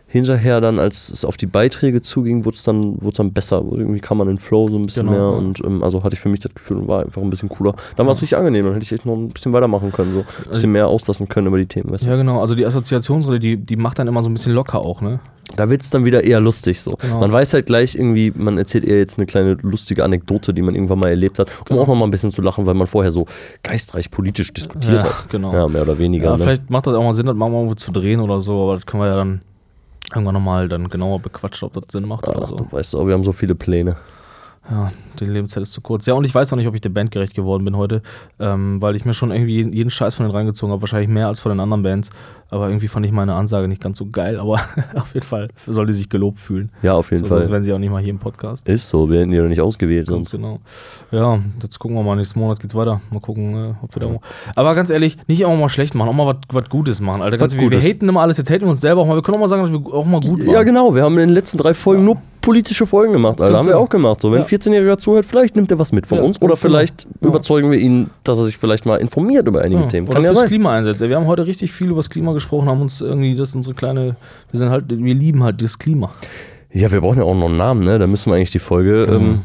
Speaker 3: hinterher dann, als es auf die Beiträge zuging, wurde es dann, dann besser. Irgendwie kam man in den Flow so ein bisschen
Speaker 1: Genau,
Speaker 3: mehr.
Speaker 1: ja.
Speaker 3: Und ähm, also hatte ich für mich das Gefühl und war einfach ein bisschen cooler. Dann war es richtig angenehm. Dann hätte ich echt noch ein bisschen weitermachen können. So. Ein bisschen mehr auslassen können über die Themen. Weißt du?
Speaker 1: Ja, genau. Also die Assoziationsrede, die, die macht dann immer so ein bisschen locker auch, ne?
Speaker 3: Da wird es dann wieder eher lustig. So.
Speaker 1: Genau.
Speaker 3: Man weiß halt gleich irgendwie, man erzählt eher jetzt eine kleine lustige Anekdote, die man irgendwann mal erlebt hat, um
Speaker 1: Genau.
Speaker 3: auch noch mal ein bisschen zu lachen, weil man vorher so geistreich politisch diskutiert
Speaker 1: Ja,
Speaker 3: hat.
Speaker 1: genau.
Speaker 3: Ja, mehr oder weniger.
Speaker 1: Ja,
Speaker 3: ne?
Speaker 1: vielleicht macht das auch mal Sinn, das mal irgendwo zu drehen oder so, aber das können wir ja dann irgendwann nochmal dann genauer bequatschen, ob das Sinn macht oder
Speaker 3: Ach,
Speaker 1: so.
Speaker 3: du weißt auch, wir haben so viele Pläne.
Speaker 1: Ja, die Lebenszeit ist zu kurz. Ja, und ich weiß noch nicht, ob ich der Band gerecht geworden bin heute, ähm, weil ich mir schon irgendwie jeden, Scheiß von denen reingezogen habe, wahrscheinlich mehr als von den anderen Bands. Aber irgendwie fand ich meine Ansage nicht ganz so geil, aber auf jeden Fall soll die sich gelobt fühlen.
Speaker 3: Ja, auf jeden
Speaker 1: So, sonst
Speaker 3: Fall.
Speaker 1: wären sie auch nicht mal hier im Podcast.
Speaker 3: Ist so, wir hätten die doch nicht ausgewählt
Speaker 1: Ganz
Speaker 3: sonst.
Speaker 1: genau. Ja, jetzt gucken wir mal, nächsten Monat geht's weiter. Mal gucken, äh, ob wir da. Aber ganz ehrlich, nicht auch mal schlecht machen, auch mal was- Gutes machen, Alter. Ganz wir, wir haten immer alles, jetzt haten wir uns selber auch mal. Wir können auch mal sagen, dass wir auch mal gut waren.
Speaker 3: Ja, genau, wir haben in den letzten drei Folgen nur politische Folgen gemacht, Alter.
Speaker 1: Ganz
Speaker 3: Haben wir auch gemacht. So, wenn
Speaker 1: Ja.
Speaker 3: ein 14-Jähriger zuhört, vielleicht nimmt er was mit von
Speaker 1: Ja,
Speaker 3: uns oder vielleicht
Speaker 1: Ja.
Speaker 3: überzeugen wir ihn, dass er sich vielleicht mal informiert über einige Themen.
Speaker 1: Oder
Speaker 3: Kann ja
Speaker 1: fürs
Speaker 3: sein.
Speaker 1: Klima einsetzt. Wir haben heute richtig viel über das Klima gesprochen, haben uns irgendwie, das unsere kleine, wir sind halt, wir lieben halt das Klima.
Speaker 3: Ja, wir brauchen ja auch noch einen Namen, ne? Da müssen wir eigentlich die Folge. Ähm,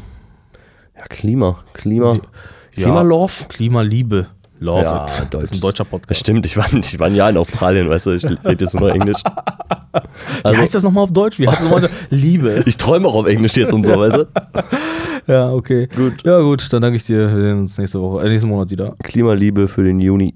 Speaker 3: ja, Klima. Klima. Klimalove?
Speaker 1: Klimaliebe. Love.
Speaker 3: Ja,
Speaker 1: das
Speaker 3: Deutsch.
Speaker 1: ist ein deutscher Podcast.
Speaker 3: Stimmt, ich war, ich war ein Jahr in Australien, weißt du, ich rede jetzt nur Englisch.
Speaker 1: Wie
Speaker 3: Also,
Speaker 1: heißt das nochmal auf Deutsch? Wie heißt das nochmal? Liebe.
Speaker 3: ich träume auch auf Englisch jetzt und so, weißt du?
Speaker 1: Ja, okay.
Speaker 3: Gut.
Speaker 1: Ja, gut, dann danke ich dir. Wir sehen uns nächste Woche, äh, nächsten Monat wieder.
Speaker 3: Klimaliebe für den Juni.